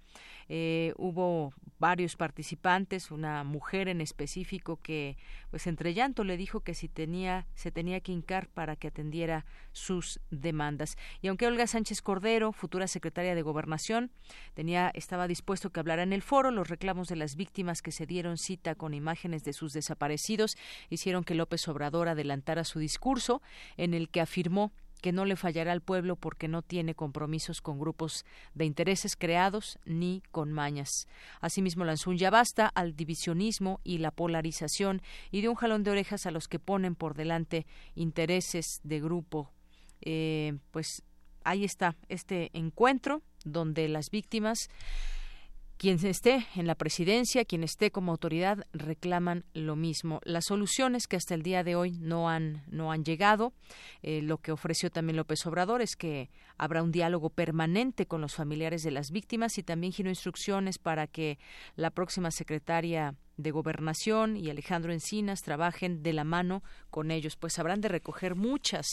Eh, hubo varios participantes, una mujer en específico que, pues entre llanto, le dijo que si tenía, se tenía que hincar para que atendiera sus demandas. Y aunque Olga Sánchez Cordero, futura secretaria de Gobernación, tenía, estaba dispuesto que hablara en el foro, los reclamos de las víctimas que se dieron cita con imágenes de sus desaparecidos hicieron que López Obrador adelantara su discurso, en el que afirmó que no le fallará al pueblo porque no tiene compromisos con grupos de intereses creados ni con mañas. Asimismo lanzó un ya basta al divisionismo y la polarización y dio un jalón de orejas a los que ponen por delante intereses de grupo. Eh, pues ahí está este encuentro donde las víctimas quien esté en la presidencia, quien esté como autoridad, reclaman lo mismo. Las soluciones que hasta el día de hoy no han, no han llegado, eh, lo que ofreció también López Obrador es que habrá un diálogo permanente con los familiares de las víctimas y también giró instrucciones para que la próxima secretaria de Gobernación y Alejandro Encinas trabajen de la mano con ellos, pues habrán de recoger muchas,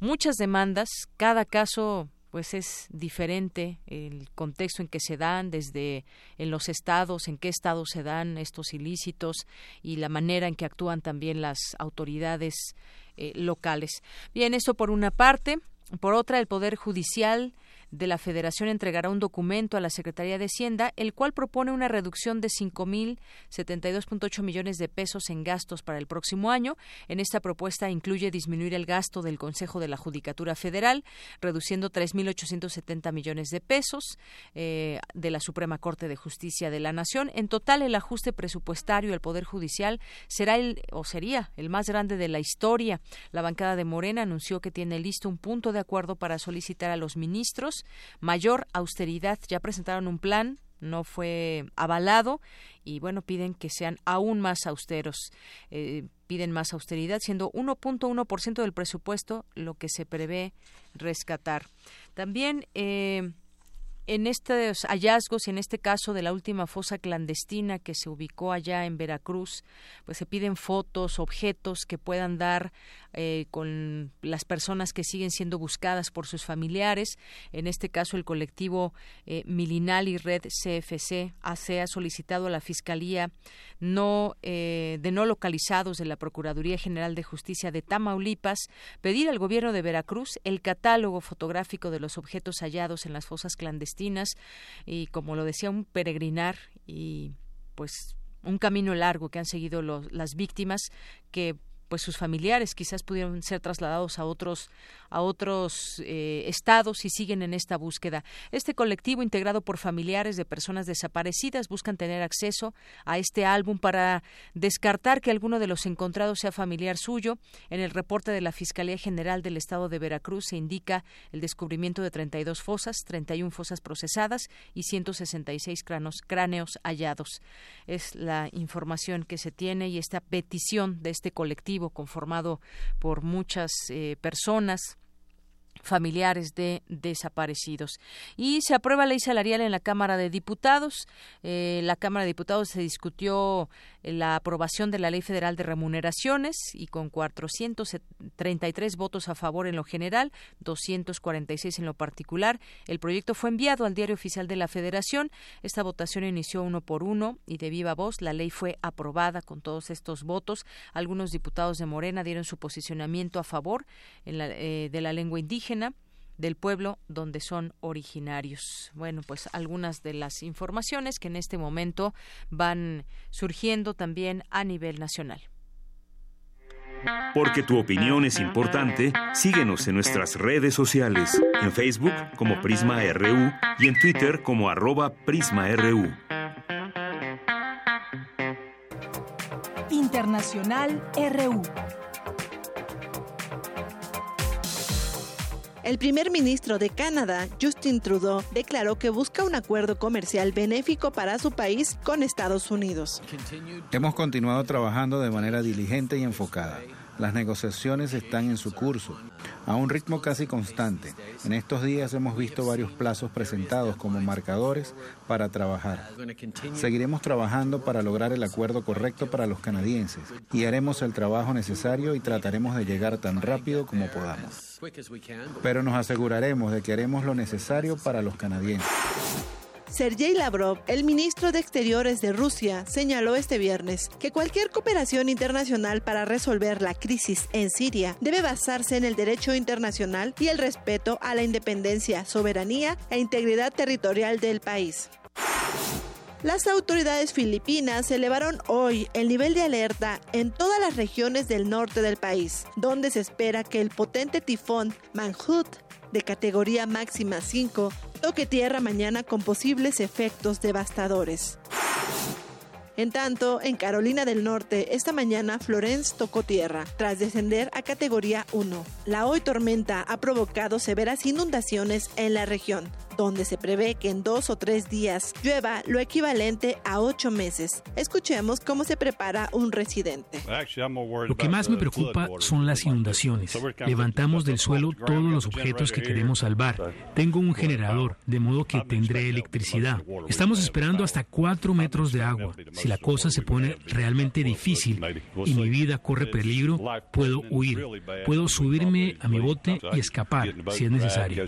muchas demandas. Cada caso pues es diferente el contexto en que se dan, desde en los estados, en qué estados se dan estos ilícitos y la manera en que actúan también las autoridades eh, locales. Bien, eso por una parte. Por otra, el Poder Judicial de la Federación entregará un documento a la Secretaría de Hacienda, el cual propone una reducción de 5.072.8 millones de pesos en gastos para el próximo año. En esta propuesta incluye disminuir el gasto del Consejo de la Judicatura Federal, reduciendo 3.870 millones de pesos eh, de la Suprema Corte de Justicia de la Nación. En total, el ajuste presupuestario al Poder Judicial será el o sería el más grande de la historia. La bancada de Morena anunció que tiene listo un punto de acuerdo para solicitar a los ministros mayor austeridad. Ya presentaron un plan no fue avalado y bueno piden que sean aún más austeros eh, piden más austeridad siendo 1.1% del presupuesto lo que se prevé rescatar también eh, en estos hallazgos y en este caso de la última fosa clandestina que se ubicó allá en Veracruz, pues se piden fotos, objetos que puedan dar eh, con las personas que siguen siendo buscadas por sus familiares. En este caso, el colectivo eh, Milinal y Red CFC ha solicitado a la Fiscalía no, eh, de no localizados de la Procuraduría General de Justicia de Tamaulipas pedir al gobierno de Veracruz el catálogo fotográfico de los objetos hallados en las fosas clandestinas y como lo decía un peregrinar y pues un camino largo que han seguido las víctimas que pues sus familiares quizás pudieron ser trasladados a otros a otros eh, estados y siguen en esta búsqueda. Este colectivo integrado por familiares de personas desaparecidas buscan tener acceso a este álbum para descartar que alguno de los encontrados sea familiar suyo. En el reporte de la Fiscalía General del Estado de Veracruz se indica el descubrimiento de 32 fosas, 31 fosas procesadas y 166 cráneos, cráneos hallados. Es la información que se tiene y esta petición de este colectivo conformado por muchas eh, personas familiares de desaparecidos. Y se aprueba ley salarial en la Cámara de Diputados. Eh, la Cámara de Diputados se discutió la aprobación de la Ley Federal de Remuneraciones y con 433 votos a favor en lo general, 246 en lo particular, el proyecto fue enviado al Diario Oficial de la Federación. Esta votación inició uno por uno y de viva voz la ley fue aprobada con todos estos votos. Algunos diputados de Morena dieron su posicionamiento a favor eh, de la lengua indígena del pueblo donde son originarios. Bueno, pues algunas de las informaciones que en este momento van surgiendo también a nivel nacional. Porque tu opinión es importante, síguenos en nuestras redes sociales, en Facebook como Prisma RU y en Twitter como arroba PrismaRU. Internacional RU. El primer ministro de Canadá, Justin Trudeau, declaró que busca un acuerdo comercial benéfico para su país con Estados Unidos. Hemos continuado trabajando de manera diligente y enfocada. Las negociaciones están en su curso, a un ritmo casi constante. En estos días hemos visto varios plazos presentados como marcadores para trabajar. Seguiremos trabajando para lograr el acuerdo correcto para los canadienses y haremos el trabajo necesario y trataremos de llegar tan rápido como podamos. Pero nos aseguraremos de que haremos lo necesario para los canadienses. Sergei Lavrov, el ministro de Exteriores de Rusia, señaló este viernes que cualquier cooperación internacional para resolver la crisis en Siria debe basarse en el derecho internacional y el respeto a la independencia, soberanía e integridad territorial del país. Las autoridades filipinas elevaron hoy el nivel de alerta en todas las regiones del norte del país, donde se espera que el potente tifón Manhut de categoría máxima 5 toque tierra mañana con posibles efectos devastadores. En tanto, en Carolina del Norte, esta mañana Florence tocó tierra, tras descender a categoría 1. La hoy tormenta ha provocado severas inundaciones en la región, donde se prevé que en dos o tres días llueva lo equivalente a ocho meses. Escuchemos cómo se prepara un residente. Lo que más me preocupa son las inundaciones. Levantamos del suelo todos los objetos que queremos salvar. Tengo un generador, de modo que tendré electricidad. Estamos esperando hasta cuatro metros de agua. Si la cosa se pone realmente difícil y mi vida corre peligro, puedo huir. Puedo subirme a mi bote y escapar si es necesario.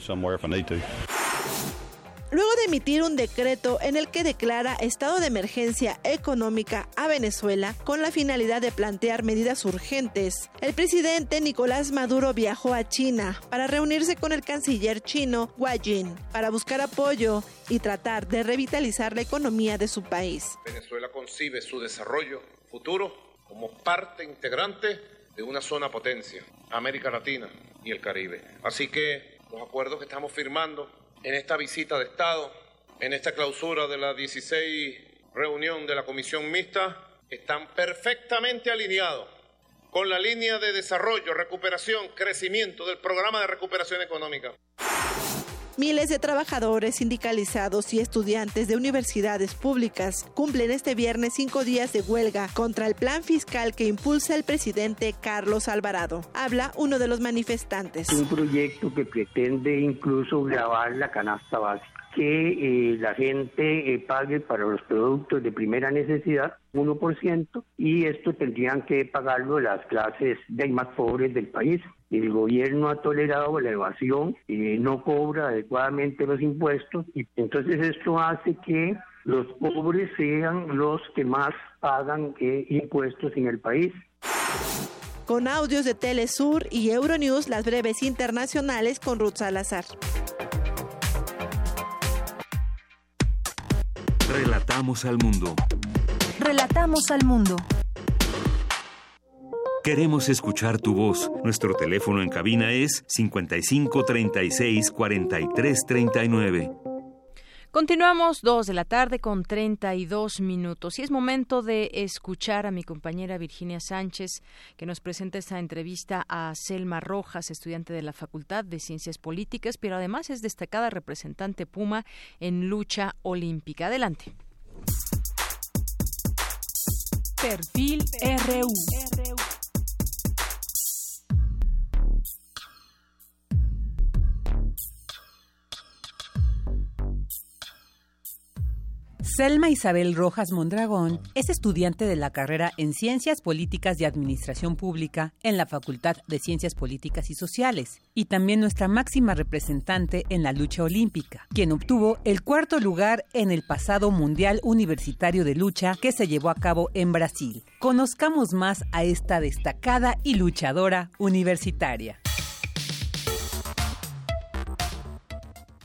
Luego de emitir un decreto en el que declara estado de emergencia económica a Venezuela con la finalidad de plantear medidas urgentes, el presidente Nicolás Maduro viajó a China para reunirse con el canciller chino Hua Jin para buscar apoyo y tratar de revitalizar la economía de su país. Venezuela concibe su desarrollo futuro como parte integrante de una zona potencia, América Latina y el Caribe. Así que los acuerdos que estamos firmando en esta visita de Estado, en esta clausura de la 16 reunión de la Comisión Mixta, están perfectamente alineados con la línea de desarrollo, recuperación, crecimiento del programa de recuperación económica. Miles de trabajadores sindicalizados y estudiantes de universidades públicas cumplen este viernes cinco días de huelga contra el plan fiscal que impulsa el presidente Carlos Alvarado. Habla uno de los manifestantes. Un proyecto que pretende incluso grabar la canasta básica que eh, la gente eh, pague para los productos de primera necesidad 1% y esto tendrían que pagarlo las clases de más pobres del país. El gobierno ha tolerado la evasión, eh, no cobra adecuadamente los impuestos y entonces esto hace que los pobres sean los que más pagan impuestos en el país. Con audios de Telesur y Euronews, las breves internacionales con Ruth Salazar. Relatamos al mundo. Relatamos al mundo. Queremos escuchar tu voz. Nuestro teléfono en cabina es 55 36 43 39. Continuamos dos de la tarde con 32 minutos y es momento de escuchar a mi compañera Virginia Sánchez que nos presenta esta entrevista a Selma Rojas, estudiante de la Facultad de Ciencias Políticas, pero además es destacada representante Puma en lucha olímpica. Adelante. Perfil RU. Selma Isabel Rojas Mondragón es estudiante de la carrera en Ciencias Políticas y Administración Pública en la Facultad de Ciencias Políticas y Sociales y también nuestra máxima representante en la lucha olímpica, quien obtuvo el cuarto lugar en el pasado Mundial Universitario de Lucha que se llevó a cabo en Brasil. Conozcamos más a esta destacada y luchadora universitaria.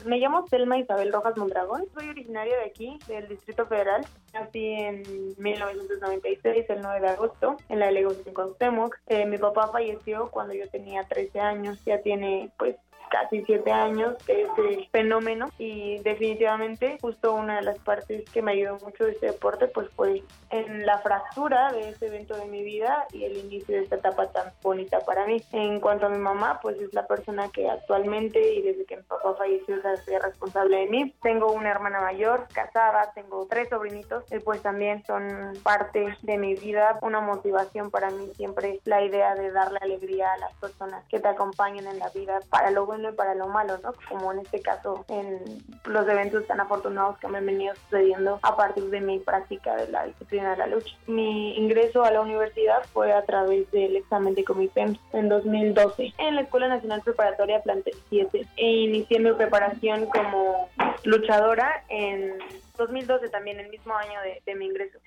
Me llamo Selma Isabel Rojas Mondragón, soy originaria de aquí, del Distrito Federal. Nací en 1996, el 9 de agosto, en la delegación Cuauhtémoc. Eh, mi papá falleció cuando yo tenía 13 años, ya tiene pues casi siete años de este fenómeno y definitivamente justo una de las partes que me ayudó mucho de este deporte pues fue en la fractura de ese evento de mi vida y el inicio de esta etapa tan bonita para mí. En cuanto a mi mamá, pues es la persona que actualmente y desde que mi papá falleció es responsable de mí. Tengo una hermana mayor, casada, tengo tres sobrinitos y pues también son parte de mi vida, una motivación para mí siempre la idea de darle alegría a las personas que te acompañan en la vida para lo bueno y para lo malo, ¿no? Como en este caso en los eventos tan afortunados que me han venido sucediendo a partir de mi práctica de la disciplina de la lucha. Mi ingreso a la universidad fue a través del examen de Comipems en 2012 en la Escuela Nacional Preparatoria Plantel 7 e inicié mi preparación como luchadora en 2012 también, el mismo año de, de mi ingreso.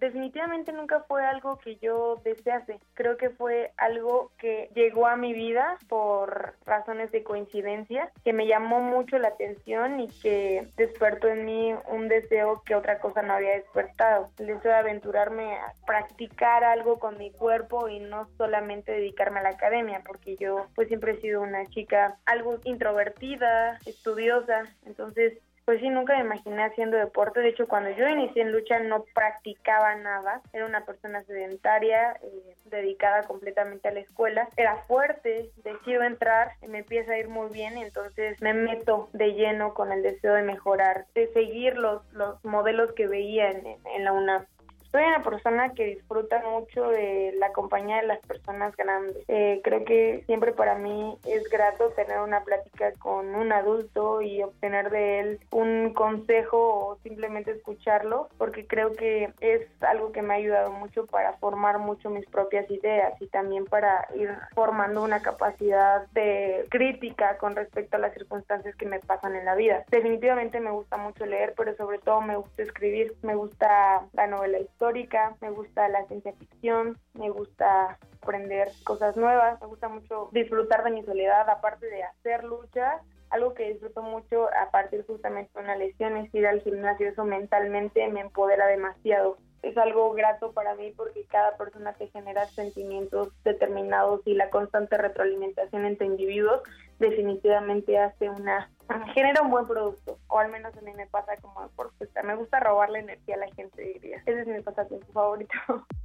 Definitivamente nunca fue algo que yo desease. Creo que fue algo que llegó a mi vida por razones de coincidencia, que me llamó mucho la atención y que despertó en mí un deseo que otra cosa no había despertado. El deseo de aventurarme a practicar algo con mi cuerpo y no solamente dedicarme a la academia, porque yo pues siempre he sido una chica algo introvertida, estudiosa, entonces pues sí, nunca me imaginé haciendo deporte. De hecho, cuando yo inicié en lucha no practicaba nada. Era una persona sedentaria, eh, dedicada completamente a la escuela. Era fuerte, decido entrar, me empieza a ir muy bien, entonces me meto de lleno con el deseo de mejorar, de seguir los, los modelos que veía en, en la UNAM. Soy una persona que disfruta mucho de la compañía de las personas grandes. Eh, creo que siempre para mí es grato tener una plática con un adulto y obtener de él un consejo o simplemente escucharlo, porque creo que es algo que me ha ayudado mucho para formar mucho mis propias ideas y también para ir formando una capacidad de crítica con respecto a las circunstancias que me pasan en la vida. Definitivamente me gusta mucho leer, pero sobre todo me gusta escribir, me gusta la novela histórica, me gusta la ciencia ficción, me gusta aprender cosas nuevas, me gusta mucho disfrutar de mi soledad, aparte de hacer luchas, algo que disfruto mucho a partir justamente de una lesión es ir al gimnasio, eso mentalmente me empodera demasiado. Es algo grato para mí porque cada persona te genera sentimientos determinados y la constante retroalimentación entre individuos definitivamente hace una genera un buen producto, o al menos a mí me pasa como deportista. Me gusta robarle energía a la gente, diría. Ese es mi pasatiempo favorito.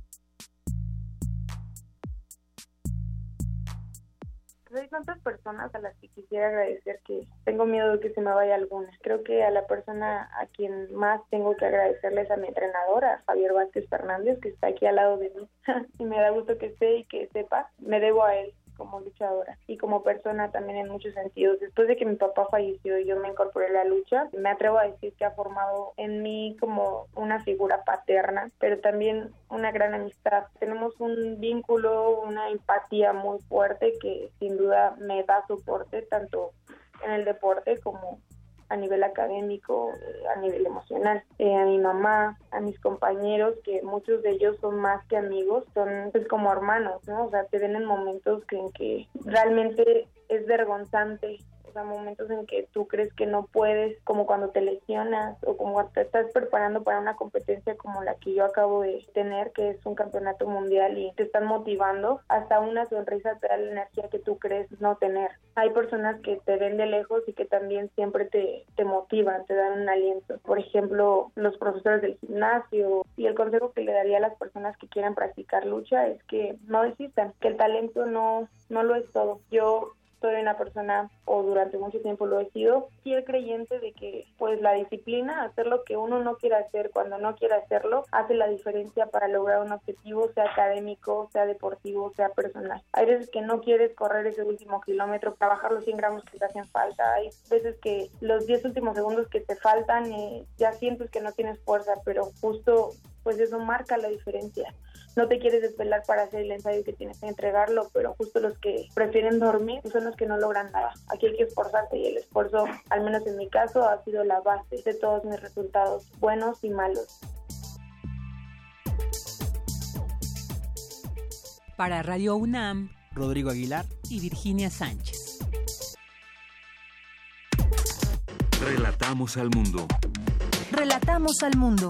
hay tantas personas a las que quisiera agradecer que tengo miedo de que se me vaya alguna. Creo que a la persona a quien más tengo que agradecerles a mi entrenadora, Javier Vázquez Fernández, que está aquí al lado de mí. y me da gusto que esté y que sepa, me debo a él como luchadora y como persona también en muchos sentidos. Después de que mi papá falleció y yo me incorporé a la lucha, me atrevo a decir que ha formado en mí como una figura paterna, pero también una gran amistad. Tenemos un vínculo, una empatía muy fuerte que sin duda me da soporte tanto en el deporte como a nivel académico, eh, a nivel emocional. Eh, a mi mamá, a mis compañeros, que muchos de ellos son más que amigos, son pues como hermanos, ¿no? O sea, te ven en momentos en que realmente es vergonzante momentos en que tú crees que no puedes, como cuando te lesionas o como te estás preparando para una competencia como la que yo acabo de tener, que es un campeonato mundial y te están motivando, hasta una sonrisa te da la energía que tú crees no tener. Hay personas que te ven de lejos y que también siempre te, te motivan, te dan un aliento. Por ejemplo, los profesores del gimnasio y el consejo que le daría a las personas que quieran practicar lucha es que no desistan, que el talento no, no lo es todo. Yo soy una persona, o durante mucho tiempo lo he sido, fiel creyente de que pues la disciplina, hacer lo que uno no quiere hacer cuando no quiere hacerlo, hace la diferencia para lograr un objetivo, sea académico, sea deportivo, sea personal. Hay veces que no quieres correr ese último kilómetro para bajar los 100 gramos que te hacen falta. Hay veces que los 10 últimos segundos que te faltan eh, ya sientes que no tienes fuerza, pero justo pues eso marca la diferencia no te quieres desvelar para hacer el ensayo que tienes que entregarlo, pero justo los que prefieren dormir son los que no logran nada. Aquí hay que esforzarse y el esfuerzo, al menos en mi caso, ha sido la base de todos mis resultados, buenos y malos. Para Radio UNAM, Rodrigo Aguilar y Virginia Sánchez. Relatamos al mundo. Relatamos al mundo.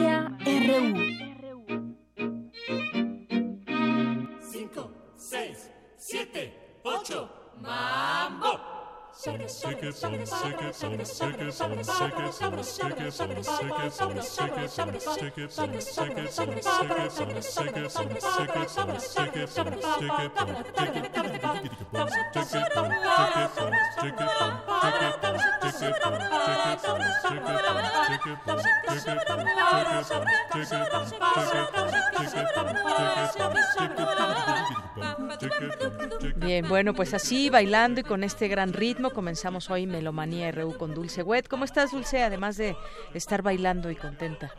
Bien, bueno, pues así, bailando y con este gran ritmo, comenzamos hoy Melomanía RU con Dulce Wet. ¿Cómo estás, Dulce, además de estar bailando y contenta?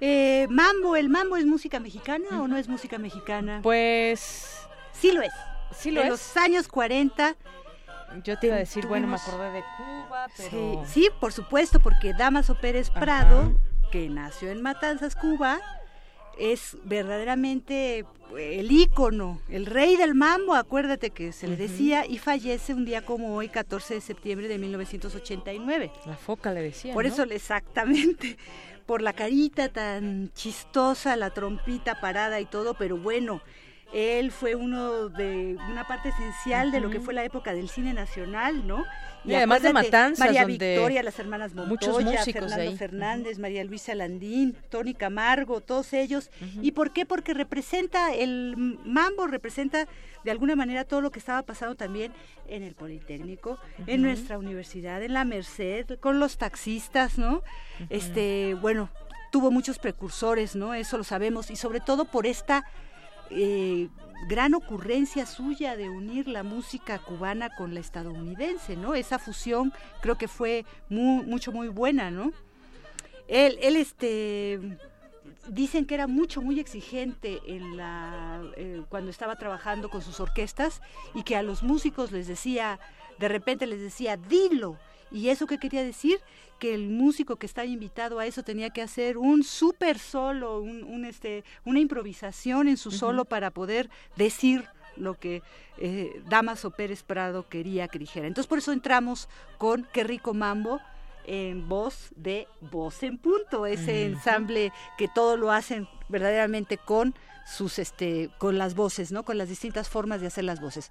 Eh, mambo, ¿el mambo es música mexicana o no es música mexicana? Pues... Sí lo es. Sí lo en es. los años 40... Yo te iba a decir, bueno, me acordé de Cuba, pero... Sí, sí, por supuesto, porque Damaso Pérez Prado, que nació en Matanzas, Cuba, es verdaderamente el ícono, el rey del mambo, acuérdate que se le decía, y fallece un día como hoy, 14 de septiembre de 1989. La foca le decía. Por ¿no? eso, exactamente, por la carita tan chistosa, la trompita parada y todo, pero bueno, él fue uno de una parte esencial de lo que fue la época del cine nacional, ¿no? Y además de Matanzas, María donde Victoria, las hermanas Montoya, muchos músicos de Fernando ahí. Fernández, María Luisa Landín, Tony Camargo, todos ellos. ¿Y por qué? Porque representa, el mambo representa de alguna manera todo lo que estaba pasando también en el Politécnico, en nuestra universidad, en la Merced, con los taxistas, ¿no? Este, bueno, tuvo muchos precursores, ¿no? Eso lo sabemos, y sobre todo por esta eh, gran ocurrencia suya de unir la música cubana con la estadounidense, ¿no? Esa fusión creo que fue muy, mucho, muy buena, ¿no? Él, este, dicen que era mucho, muy exigente en la, eh, cuando estaba trabajando con sus orquestas y que a los músicos les decía, de repente les decía, dilo. ¿Y eso qué quería decir? Que el músico que estaba invitado a eso tenía que hacer un súper solo, un, un, este, una improvisación en su solo para poder decir lo que eh, Damaso Pérez Prado quería que dijera. Entonces por eso entramos con Qué rico mambo en voz de Voz en Punto, ese ensamble que todo lo hacen verdaderamente con sus este con las voces, ¿no? Con las distintas formas de hacer las voces.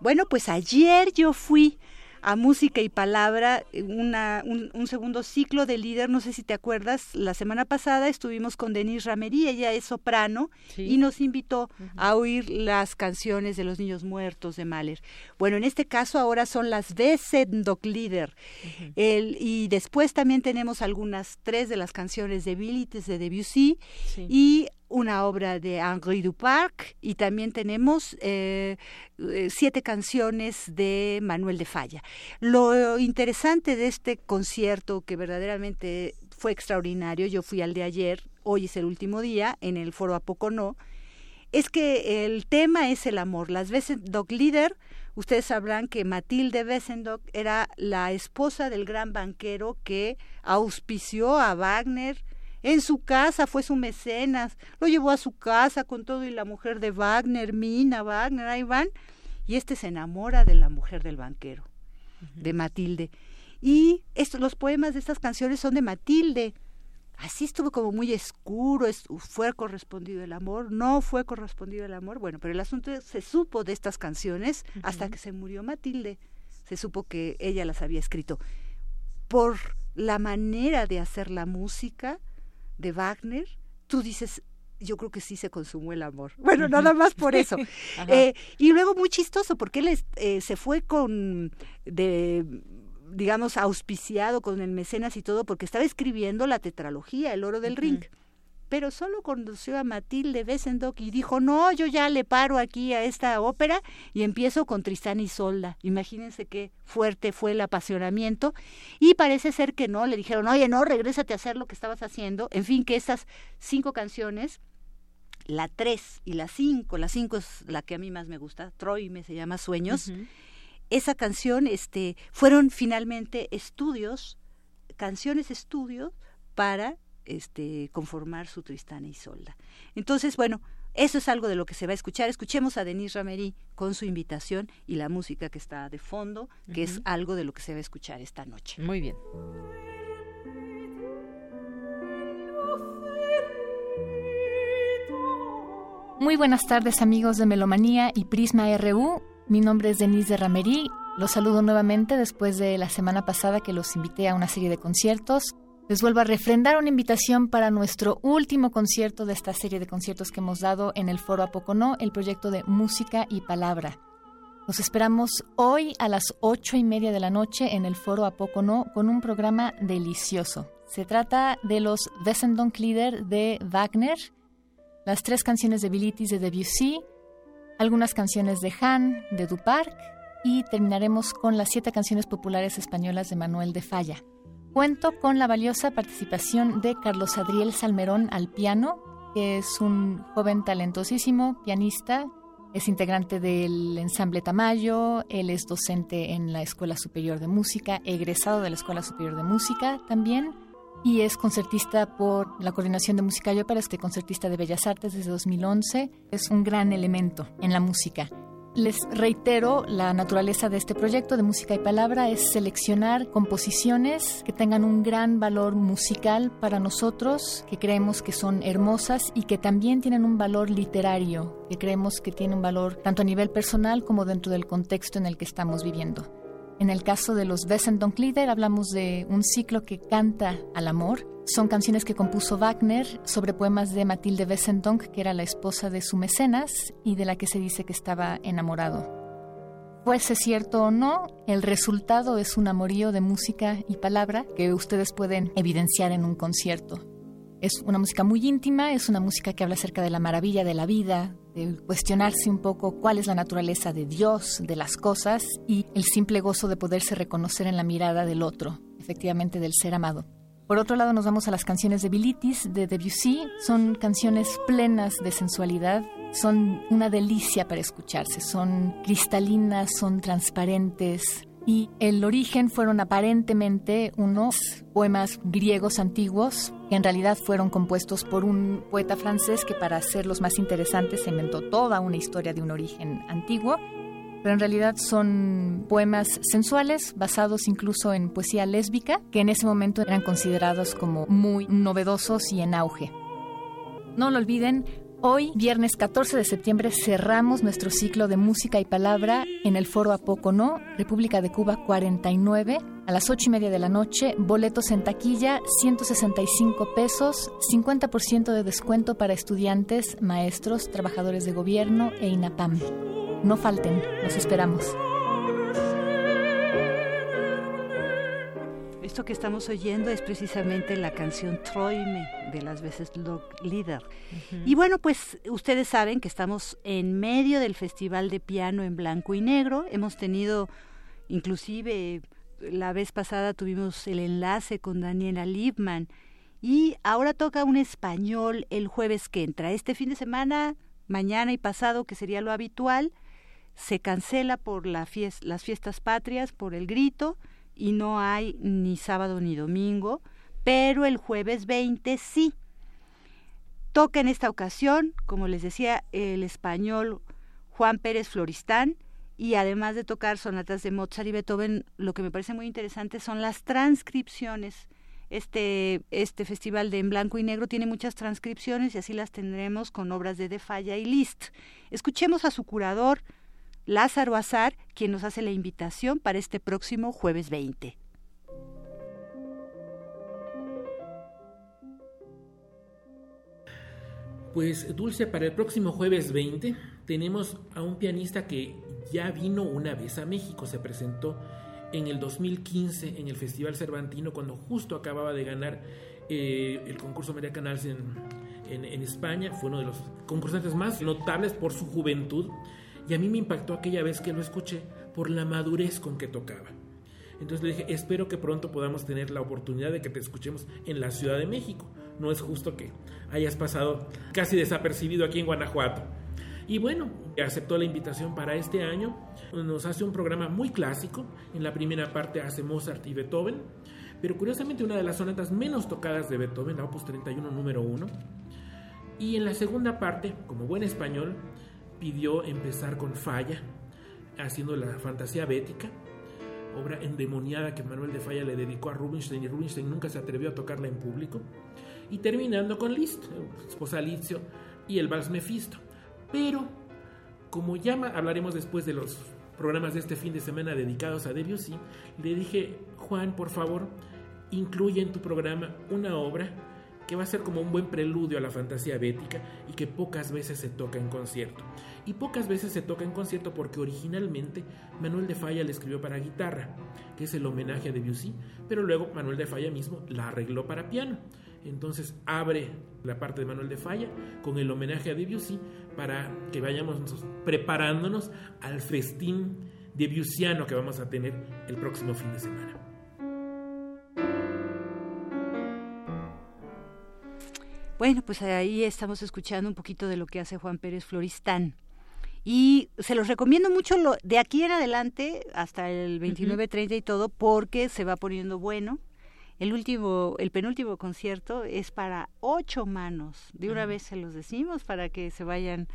Bueno, pues ayer yo fui a Música y Palabra, eh, una, un, un segundo ciclo de líder, no sé si te acuerdas, la semana pasada estuvimos con Denise Ramerí, ella es soprano, Sí. y nos invitó a oír las canciones de los niños muertos de Mahler. Bueno, en este caso ahora son las Wesendonck-Lieder, El- y después también tenemos algunas, tres de las canciones de Billets de Debussy, Sí. y una obra de Henri Duparc y también tenemos eh, eh, siete canciones de Manuel de Falla. Lo interesante de este concierto que verdaderamente fue extraordinario, yo fui al de ayer, hoy es el último día en el foro A Poco No, es que el tema es el amor. Las Wesendonck Lieder, ustedes sabrán que Matilde Wesendonck era la esposa del gran banquero que auspició a Wagner en su casa, fue su mecenas, lo llevó a su casa con todo y la mujer de Wagner, Mina Wagner, ahí van, y este se enamora de la mujer del banquero, de Matilde. Y estos, los poemas de estas canciones son de Matilde, así estuvo como muy oscuro, fue correspondido el amor, no fue correspondido el amor, bueno, pero el asunto se supo de estas canciones hasta que se murió Matilde, se supo que ella las había escrito. Por la manera de hacer la música de Wagner, tú dices, yo creo que sí se consumó el amor. Bueno, nada más por eso. Eh, y luego muy chistoso, porque él eh, se fue con de digamos, auspiciado con el mecenas y todo, porque estaba escribiendo la tetralogía, El Oro del Ring. Pero solo conoció a Matilde Bessendock y dijo, no, yo ya le paro aquí a esta ópera y empiezo con Tristán y Solda. Imagínense qué fuerte fue el apasionamiento. Y parece ser que no, le dijeron, oye, no, regrésate a hacer lo que estabas haciendo. En fin, que esas cinco canciones la tres y la cinco, la cinco es la que a mí más me gusta, Troy me se llama Sueños, esa canción este, fueron finalmente estudios, canciones estudios para este, conformar su Tristana y Solda. Entonces, bueno, eso es algo de lo que se va a escuchar. Escuchemos a Denise Ramery con su invitación y la música que está de fondo, que es algo de lo que se va a escuchar esta noche. Muy bien. Muy buenas tardes amigos de Melomanía y Prisma RU. Mi nombre es Denise de Ramerí. Los saludo nuevamente después de la semana pasada que los invité a una serie de conciertos. Les vuelvo a refrendar una invitación para nuestro último concierto de esta serie de conciertos que hemos dado en el Foro Apocono, el proyecto de Música y Palabra. Los esperamos hoy a las ocho y media de la noche en el Foro Apocono con un programa delicioso. Se trata de los Wesendonck-Lieder de Wagner, las tres canciones de Bilitis de Debussy, algunas canciones de Han, de Duparc y terminaremos con las siete canciones populares españolas de Manuel de Falla. Cuento con la valiosa participación de Carlos Adriel Salmerón al piano, que es un joven talentosísimo pianista, es integrante del ensamble Tamayo, él es docente en la Escuela Superior de Música, egresado de la Escuela Superior de Música también y es concertista por la Coordinación de Música y Ópera, este concertista de Bellas Artes desde 2011. Es un gran elemento en la música. Les reitero, la naturaleza de este proyecto de música y palabra es seleccionar composiciones que tengan un gran valor musical para nosotros, que creemos que son hermosas y que también tienen un valor literario, que creemos que tienen un valor tanto a nivel personal como dentro del contexto en el que estamos viviendo. En el caso de los Wesendonck-Lieder hablamos de un ciclo que canta al amor. Son canciones que compuso Wagner sobre poemas de Matilde Wesendonck, que era la esposa de su mecenas y de la que se dice que estaba enamorado. Fuese cierto o no, el resultado es un amorío de música y palabra que ustedes pueden evidenciar en un concierto. Es una música muy íntima, es una música que habla acerca de la maravilla de la vida, de cuestionarse un poco cuál es la naturaleza de Dios, de las cosas y el simple gozo de poderse reconocer en la mirada del otro, efectivamente del ser amado. Por otro lado, nos vamos a las canciones de Bilitis de Debussy. Son canciones plenas de sensualidad, son una delicia para escucharse, son cristalinas, son transparentes, y el origen fueron aparentemente unos poemas griegos antiguos que en realidad fueron compuestos por un poeta francés que para hacerlos más interesantes se inventó toda una historia de un origen antiguo, pero en realidad son poemas sensuales basados incluso en poesía lésbica que en ese momento eran considerados como muy novedosos y en auge. No lo olviden, Hoy, viernes 14 de septiembre, cerramos nuestro ciclo de música y palabra en el Foro Apocono, República de Cuba 49, a las 8 y media de la noche. Boletos en taquilla, 165 pesos, 50% de descuento para estudiantes, maestros, trabajadores de gobierno e INAPAM. No falten, los esperamos. Esto que estamos oyendo es precisamente la canción Troime de las veces Líder. Y bueno, pues ustedes saben que estamos en medio del Festival de Piano en Blanco y Negro. Hemos tenido, inclusive la vez pasada tuvimos el enlace con Daniela Liebman. Y ahora toca un español el jueves que entra. Este fin de semana, mañana y pasado, que sería lo habitual, se cancela por la las fiestas patrias, por el grito y no hay ni sábado ni domingo, pero el jueves 20 sí. Toca en esta ocasión, como les decía, el español Juan Pérez Floristán y además de tocar sonatas de Mozart y Beethoven, lo que me parece muy interesante son las transcripciones Este, este festival de En Blanco y Negro tiene muchas transcripciones y así las tendremos con obras de De Falla y Liszt. Escuchemos a su curador, Lázaro Azar, quien nos hace la invitación para este próximo jueves 20. Pues Dulce, para el próximo jueves 20 tenemos a un pianista que ya vino una vez a México, se presentó en el 2015 en el Festival Cervantino cuando justo acababa de ganar eh, el concurso María Canals en, en, España, fue uno de los concursantes más notables por su juventud y a mí me impactó aquella vez que lo escuché por la madurez con que tocaba. Entonces le dije, espero que pronto podamos tener la oportunidad de que te escuchemos en la Ciudad de México. No es justo que hayas pasado casi desapercibido aquí en Guanajuato. Y bueno, aceptó la invitación para este año. Nos hace un programa muy clásico. En la primera parte hace Mozart y Beethoven. Pero curiosamente una de las sonatas menos tocadas de Beethoven, la Opus 31 número 1. Y en la segunda parte, como buen español, pidió empezar con Falla, haciendo la fantasía bética, obra endemoniada que Manuel de Falla le dedicó a Rubinstein y Rubinstein nunca se atrevió a tocarla en público. Y terminando con Liszt, Esposa Lizio y el Vals Mefisto. Pero, como ya hablaremos después de los programas de este fin de semana dedicados a Debussy, le dije, Juan, por favor, incluye en tu programa una obra que va a ser como un buen preludio a la fantasía bética y que pocas veces se toca en concierto. Y pocas veces se toca en concierto porque originalmente Manuel de Falla le escribió para guitarra, que es el homenaje a Debussy, pero luego Manuel de Falla mismo la arregló para piano. Entonces abre la parte de Manuel de Falla con el homenaje a Debussy para que vayamos preparándonos al festín debussyano que vamos a tener el próximo fin de semana. Bueno, pues ahí estamos escuchando un poquito de lo que hace Juan Pérez Floristán. Y se los recomiendo mucho lo, de aquí en adelante, hasta el 29, 30 y todo, porque se va poniendo bueno. El último, el penúltimo concierto es para ocho manos. De una vez se los decimos para que se vayan.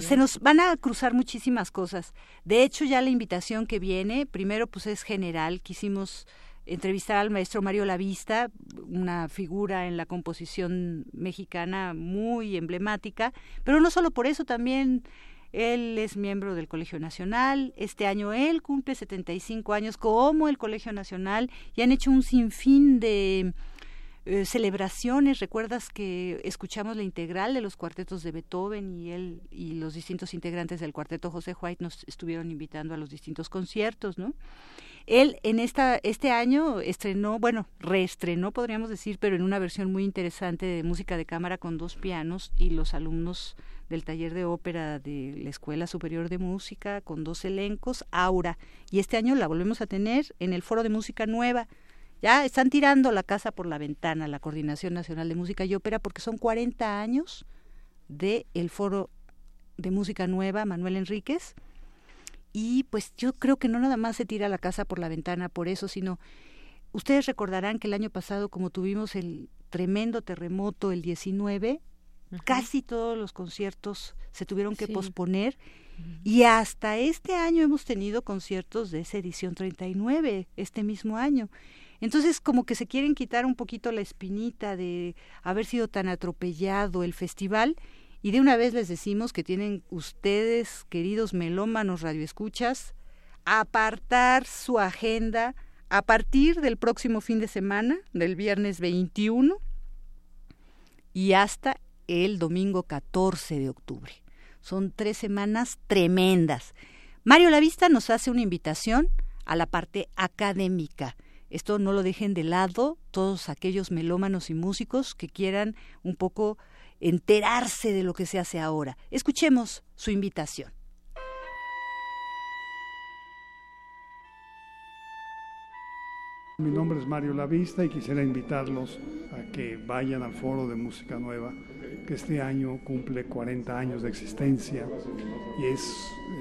Se nos van a cruzar muchísimas cosas. De hecho, ya la invitación que viene, primero pues es general. Quisimos entrevistar al maestro Mario Lavista, una figura en la composición mexicana muy emblemática, pero no solo por eso, también él es miembro del Colegio Nacional. Este año él cumple 75 años como el Colegio Nacional y han hecho un sinfín de eh, celebraciones. Recuerdas que escuchamos la integral de los cuartetos de Beethoven y él y los distintos integrantes del cuarteto José White nos estuvieron invitando a los distintos conciertos, ¿no? Él en esta, este año estrenó, bueno, reestrenó, podríamos decir, pero en una versión muy interesante de música de cámara con dos pianos y los alumnos del taller de ópera de la Escuela Superior de Música con dos elencos, Aura. Y este año la volvemos a tener en el Foro de Música Nueva. Ya están tirando la casa por la ventana, la Coordinación Nacional de Música y Ópera, porque son 40 años del el Foro de Música Nueva, Manuel Enríquez. Y pues yo creo que no nada más se tira la casa por la ventana por eso, sino ustedes recordarán que el año pasado, como tuvimos el tremendo terremoto el 19, Casi todos los conciertos se tuvieron que posponer y hasta este año hemos tenido conciertos de esa edición 39, este mismo año. Entonces, como que se quieren quitar un poquito la espinita de haber sido tan atropellado el festival y de una vez les decimos que tienen ustedes, queridos melómanos radioescuchas, apartar su agenda a partir del próximo fin de semana, del viernes 21 y hasta el domingo 14 de octubre. Son tres semanas tremendas. Mario Lavista nos hace una invitación a la parte académica. Esto no lo dejen de lado todos aquellos melómanos y músicos que quieran un poco enterarse de lo que se hace ahora. Escuchemos su invitación. Mi nombre es Mario Lavista y quisiera invitarlos a que vayan al Foro de Música Nueva, que este año cumple 40 años de existencia y es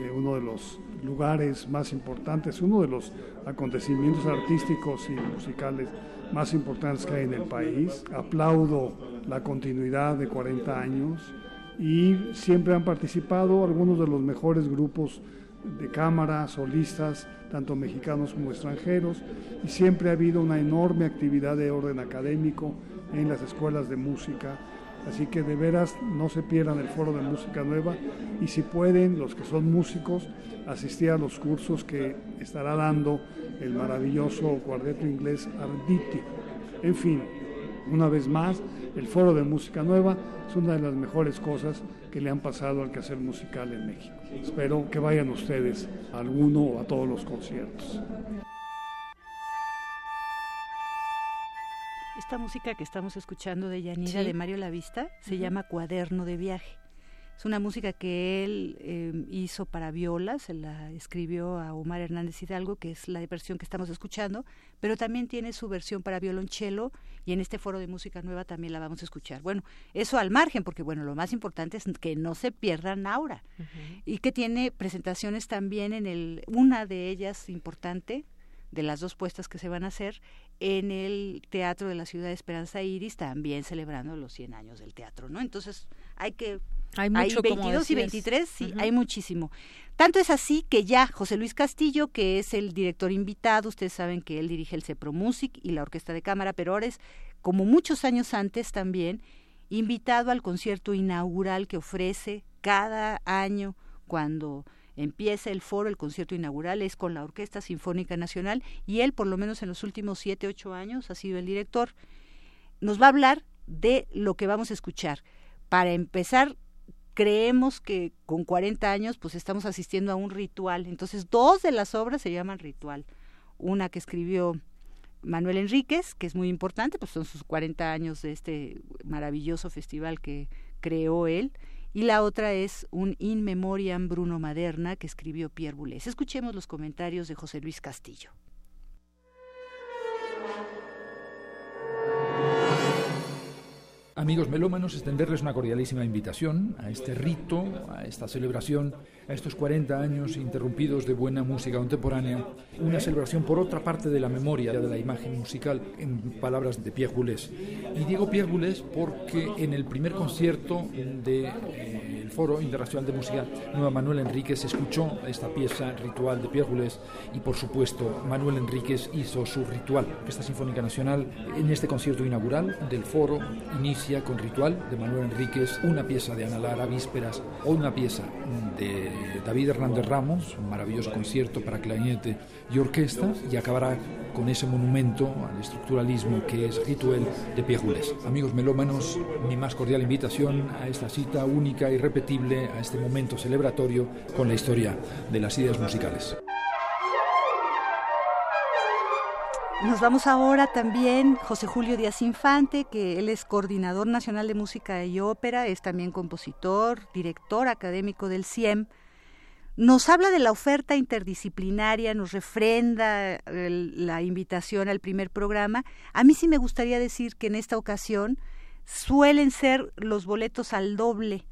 eh, uno de los lugares más importantes, uno de los acontecimientos artísticos y musicales más importantes que hay en el país. Aplaudo la continuidad de 40 años y siempre han participado algunos de los mejores grupos de cámara, solistas, tanto mexicanos como extranjeros, y siempre ha habido una enorme actividad de orden académico en las escuelas de música. Así que de veras no se pierdan el foro de música nueva y si pueden, los que son músicos, asistir a los cursos que estará dando el maravilloso cuarteto inglés Arditi. En fin, una vez más, el foro de música nueva es una de las mejores cosas que le han pasado al quehacer musical en México. Espero que vayan ustedes a alguno o a todos los conciertos. Esta música que estamos escuchando de Yanira de Mario Lavista se llama Cuaderno de Viaje. Es una música que él eh, hizo para viola, se la escribió a Omar Hernández Hidalgo, que es la versión que estamos escuchando, pero también tiene su versión para violonchelo y en este foro de música nueva también la vamos a escuchar. Bueno, eso al margen, porque bueno, lo más importante es que no se pierda Naura y que tiene presentaciones también en el, una de ellas importante, de las dos puestas que se van a hacer en el Teatro de la Ciudad de Esperanza Iris, también celebrando los 100 años del teatro, ¿no? Entonces hay que hay mucho, 22 y 23, sí, hay muchísimo. Tanto es así que ya José Luis Castillo, que es el director invitado, ustedes saben que él dirige el Cepro Music y la Orquesta de Cámara, pero ahora es, como muchos años antes también, invitado al concierto inaugural que ofrece cada año cuando empieza el foro, el concierto inaugural es con la Orquesta Sinfónica Nacional y él, por lo menos en los últimos siete, ocho años, ha sido el director. Nos va a hablar de lo que vamos a escuchar. Para empezar, creemos que con 40 años pues estamos asistiendo a un ritual. Entonces, dos de las obras se llaman ritual. Una que escribió Manuel Enríquez, que es muy importante, pues son sus 40 años de este maravilloso festival que creó él, y la otra es un In Memoriam Bruno Maderna que escribió Pierre Boulez. Escuchemos los comentarios de José Luis Castillo. Amigos melómanos, extenderles una cordialísima invitación a este rito, a esta celebración, a estos 40 años interrumpidos de buena música contemporánea, una celebración por otra parte de la memoria de la imagen musical, en palabras de Pierre Boulez. Y digo Pierre Boulez porque en el primer concierto del de, eh, Foro Internacional de Música Nueva Manuel Enríquez escuchó esta pieza ritual de Pierre Boulez y por supuesto Manuel Enríquez hizo su ritual. Esta Sinfónica Nacional en este concierto inaugural del Foro inicia con Ritual de Manuel Enríquez, una pieza de Ana Lara Vísperas o una pieza de David Hernández Ramos, un maravilloso concierto para clarinete y orquesta, y acabará con ese monumento al estructuralismo que es Ritual de Pierre Amigos melómanos, mi más cordial invitación a esta cita única y repetible, a este momento celebratorio con la historia de las ideas musicales. Nos vamos ahora también José Julio Díaz Infante, que él es coordinador nacional de música y ópera, es también compositor, director académico del CIEM. Nos habla de la oferta interdisciplinaria, nos refrenda la invitación al primer programa. A mí sí me gustaría decir que en esta ocasión suelen ser los boletos al doble.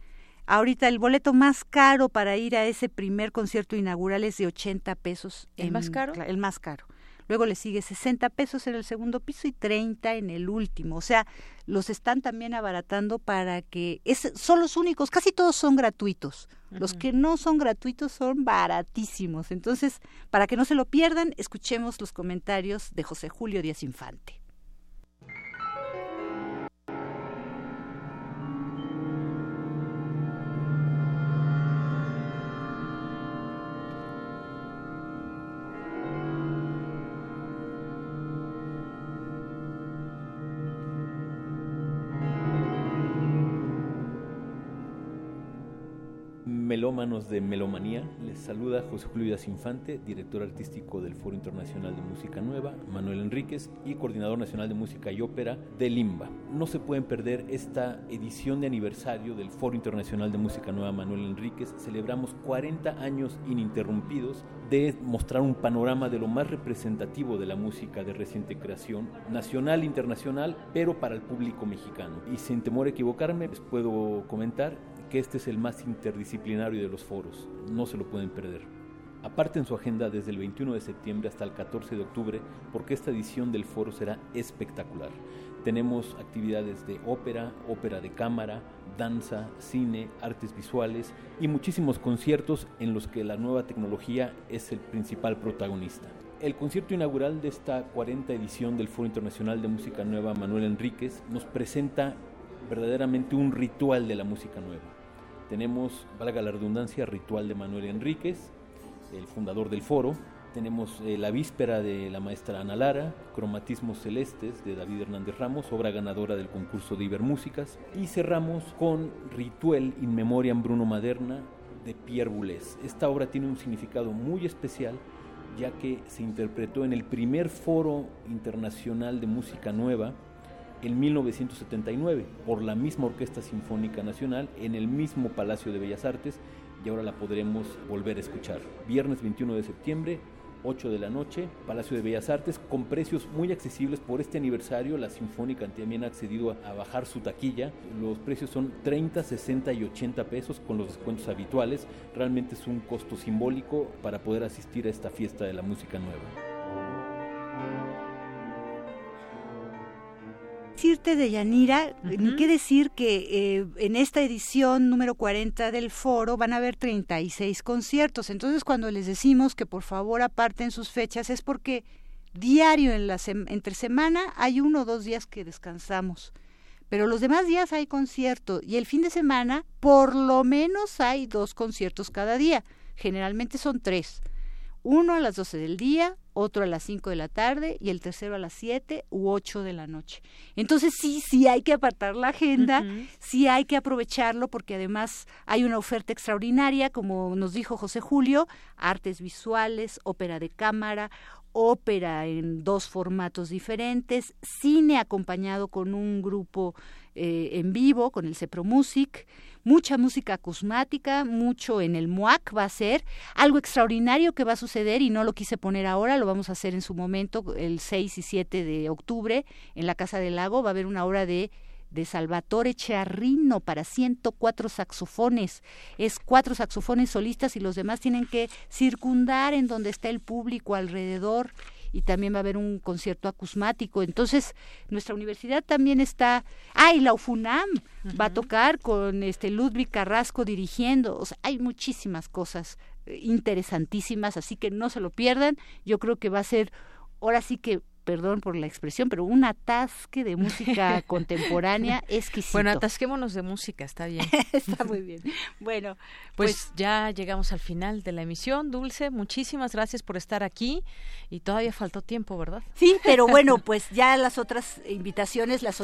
Ahorita el boleto más caro para ir a ese primer concierto inaugural es de 80 pesos. ¿El más caro? El más caro luego le sigue 60 pesos en el segundo piso y 30 en el último. O sea, los están también abaratando para que es, son los únicos, casi todos son gratuitos. Los que no son gratuitos son baratísimos. Entonces, para que no se lo pierdan, escuchemos los comentarios de José Julio Díaz Infante. Melómanos de Melomanía, les saluda José Julio Díaz Infante, director artístico del Foro Internacional de Música Nueva, Manuel Enríquez y coordinador nacional de música y ópera de Limba. No se pueden perder esta edición de aniversario del Foro Internacional de Música Nueva, Manuel Enríquez. Celebramos 40 años ininterrumpidos de mostrar un panorama de lo más representativo de la música de reciente creación, nacional internacional, pero para el público mexicano. Y sin temor a equivocarme, les puedo comentar que este es el más interdisciplinario de los foros, no se lo pueden perder. Aparten su agenda desde el 21 de septiembre hasta el 14 de octubre porque esta edición del foro será espectacular. Tenemos actividades de ópera, ópera de cámara, danza, cine, artes visuales y muchísimos conciertos en los que la nueva tecnología es el principal protagonista. El concierto inaugural de esta 40 edición del Foro Internacional de Música Nueva Manuel Enríquez nos presenta verdaderamente un ritual de la música nueva. Tenemos, valga la redundancia, ritual de Manuel Enríquez, el fundador del foro. Tenemos eh, la víspera de la maestra Ana Lara, Cromatismos Celestes de David Hernández Ramos, obra ganadora del concurso de Ibermúsicas. Y cerramos con Ritual in Memoriam Bruno Maderna de Pierre Boulez. Esta obra tiene un significado muy especial ya que se interpretó en el primer foro internacional de música nueva en 1979 por la misma Orquesta Sinfónica Nacional en el mismo Palacio de Bellas Artes y ahora la podremos volver a escuchar. Viernes 21 de septiembre, 8 de la noche, Palacio de Bellas Artes, con precios muy accesibles por este aniversario. La Sinfónica también ha accedido a, bajar su taquilla. Los precios son 30, 60 y 80 pesos con los descuentos habituales. Realmente es un costo simbólico para poder asistir a esta fiesta de la música nueva. Decirte de Yanira, ni qué decir que eh, en esta edición número 40 del foro van a haber 36 conciertos. Entonces, cuando les decimos que por favor aparten sus fechas, es porque diario en la entre semana hay uno o dos días que descansamos. Pero los demás días hay concierto y el fin de semana por lo menos hay dos conciertos cada día. Generalmente son tres uno a las 12 del día, otro a las 5 de la tarde y el tercero a las 7 u 8 de la noche. Entonces sí, sí hay que apartar la agenda, sí hay que aprovecharlo porque además hay una oferta extraordinaria, como nos dijo José Julio, artes visuales, ópera de cámara, ópera en dos formatos diferentes, cine acompañado con un grupo eh, en vivo, con el Cepro Music, mucha música acusmática, mucho en el MUAC va a ser, algo extraordinario que va a suceder y no lo quise poner ahora, lo vamos a hacer en su momento, el 6 y 7 de octubre, en la Casa del Lago, va a haber una obra de de Salvatore Chiarrino para 104 saxofones. Es cuatro saxofones solistas y los demás tienen que circundar en donde está el público alrededor y también va a haber un concierto acusmático. Entonces, nuestra universidad también está, ah, y la UFUNAM va a tocar con este Ludwig Carrasco dirigiendo. O sea, hay muchísimas cosas eh, interesantísimas, así que no se lo pierdan. Yo creo que va a ser ahora sí que perdón por la expresión, pero un atasque de música contemporánea exquisito. Bueno, atasquémonos de música, está bien. está muy bien. Bueno, pues, pues, ya llegamos al final de la emisión. Dulce, muchísimas gracias por estar aquí y todavía faltó tiempo, ¿verdad? Sí, pero bueno, pues ya las otras invitaciones las,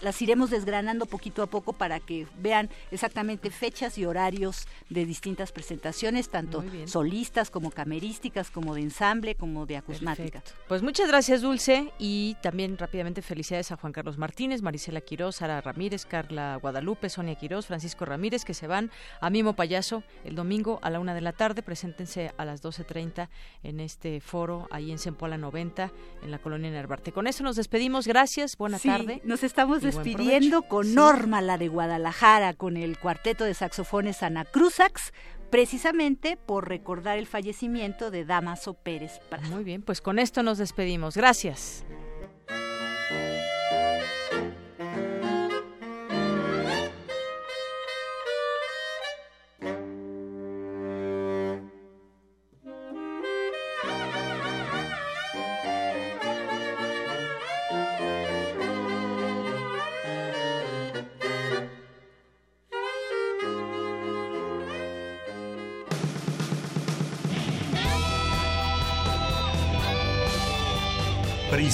las iremos desgranando poquito a poco para que vean exactamente fechas y horarios de distintas presentaciones, tanto solistas como camerísticas, como de ensamble, como de acusmática. Pues muchas gracias, Dulce y también rápidamente felicidades a Juan Carlos Martínez, Marisela Quirós, Sara Ramírez, Carla Guadalupe, Sonia Quirós, Francisco Ramírez, que se van a Mimo Payaso el domingo a la una de la tarde. Preséntense a las 12.30 en este foro ahí en Sempoala 90, en la colonia Nervarte. Con eso nos despedimos. Gracias, buena tarde. Nos estamos despidiendo con Norma, la de Guadalajara, con el cuarteto de saxofones Ana Cruzax precisamente por recordar el fallecimiento de Damaso Pérez Muy bien, pues con esto nos despedimos. Gracias.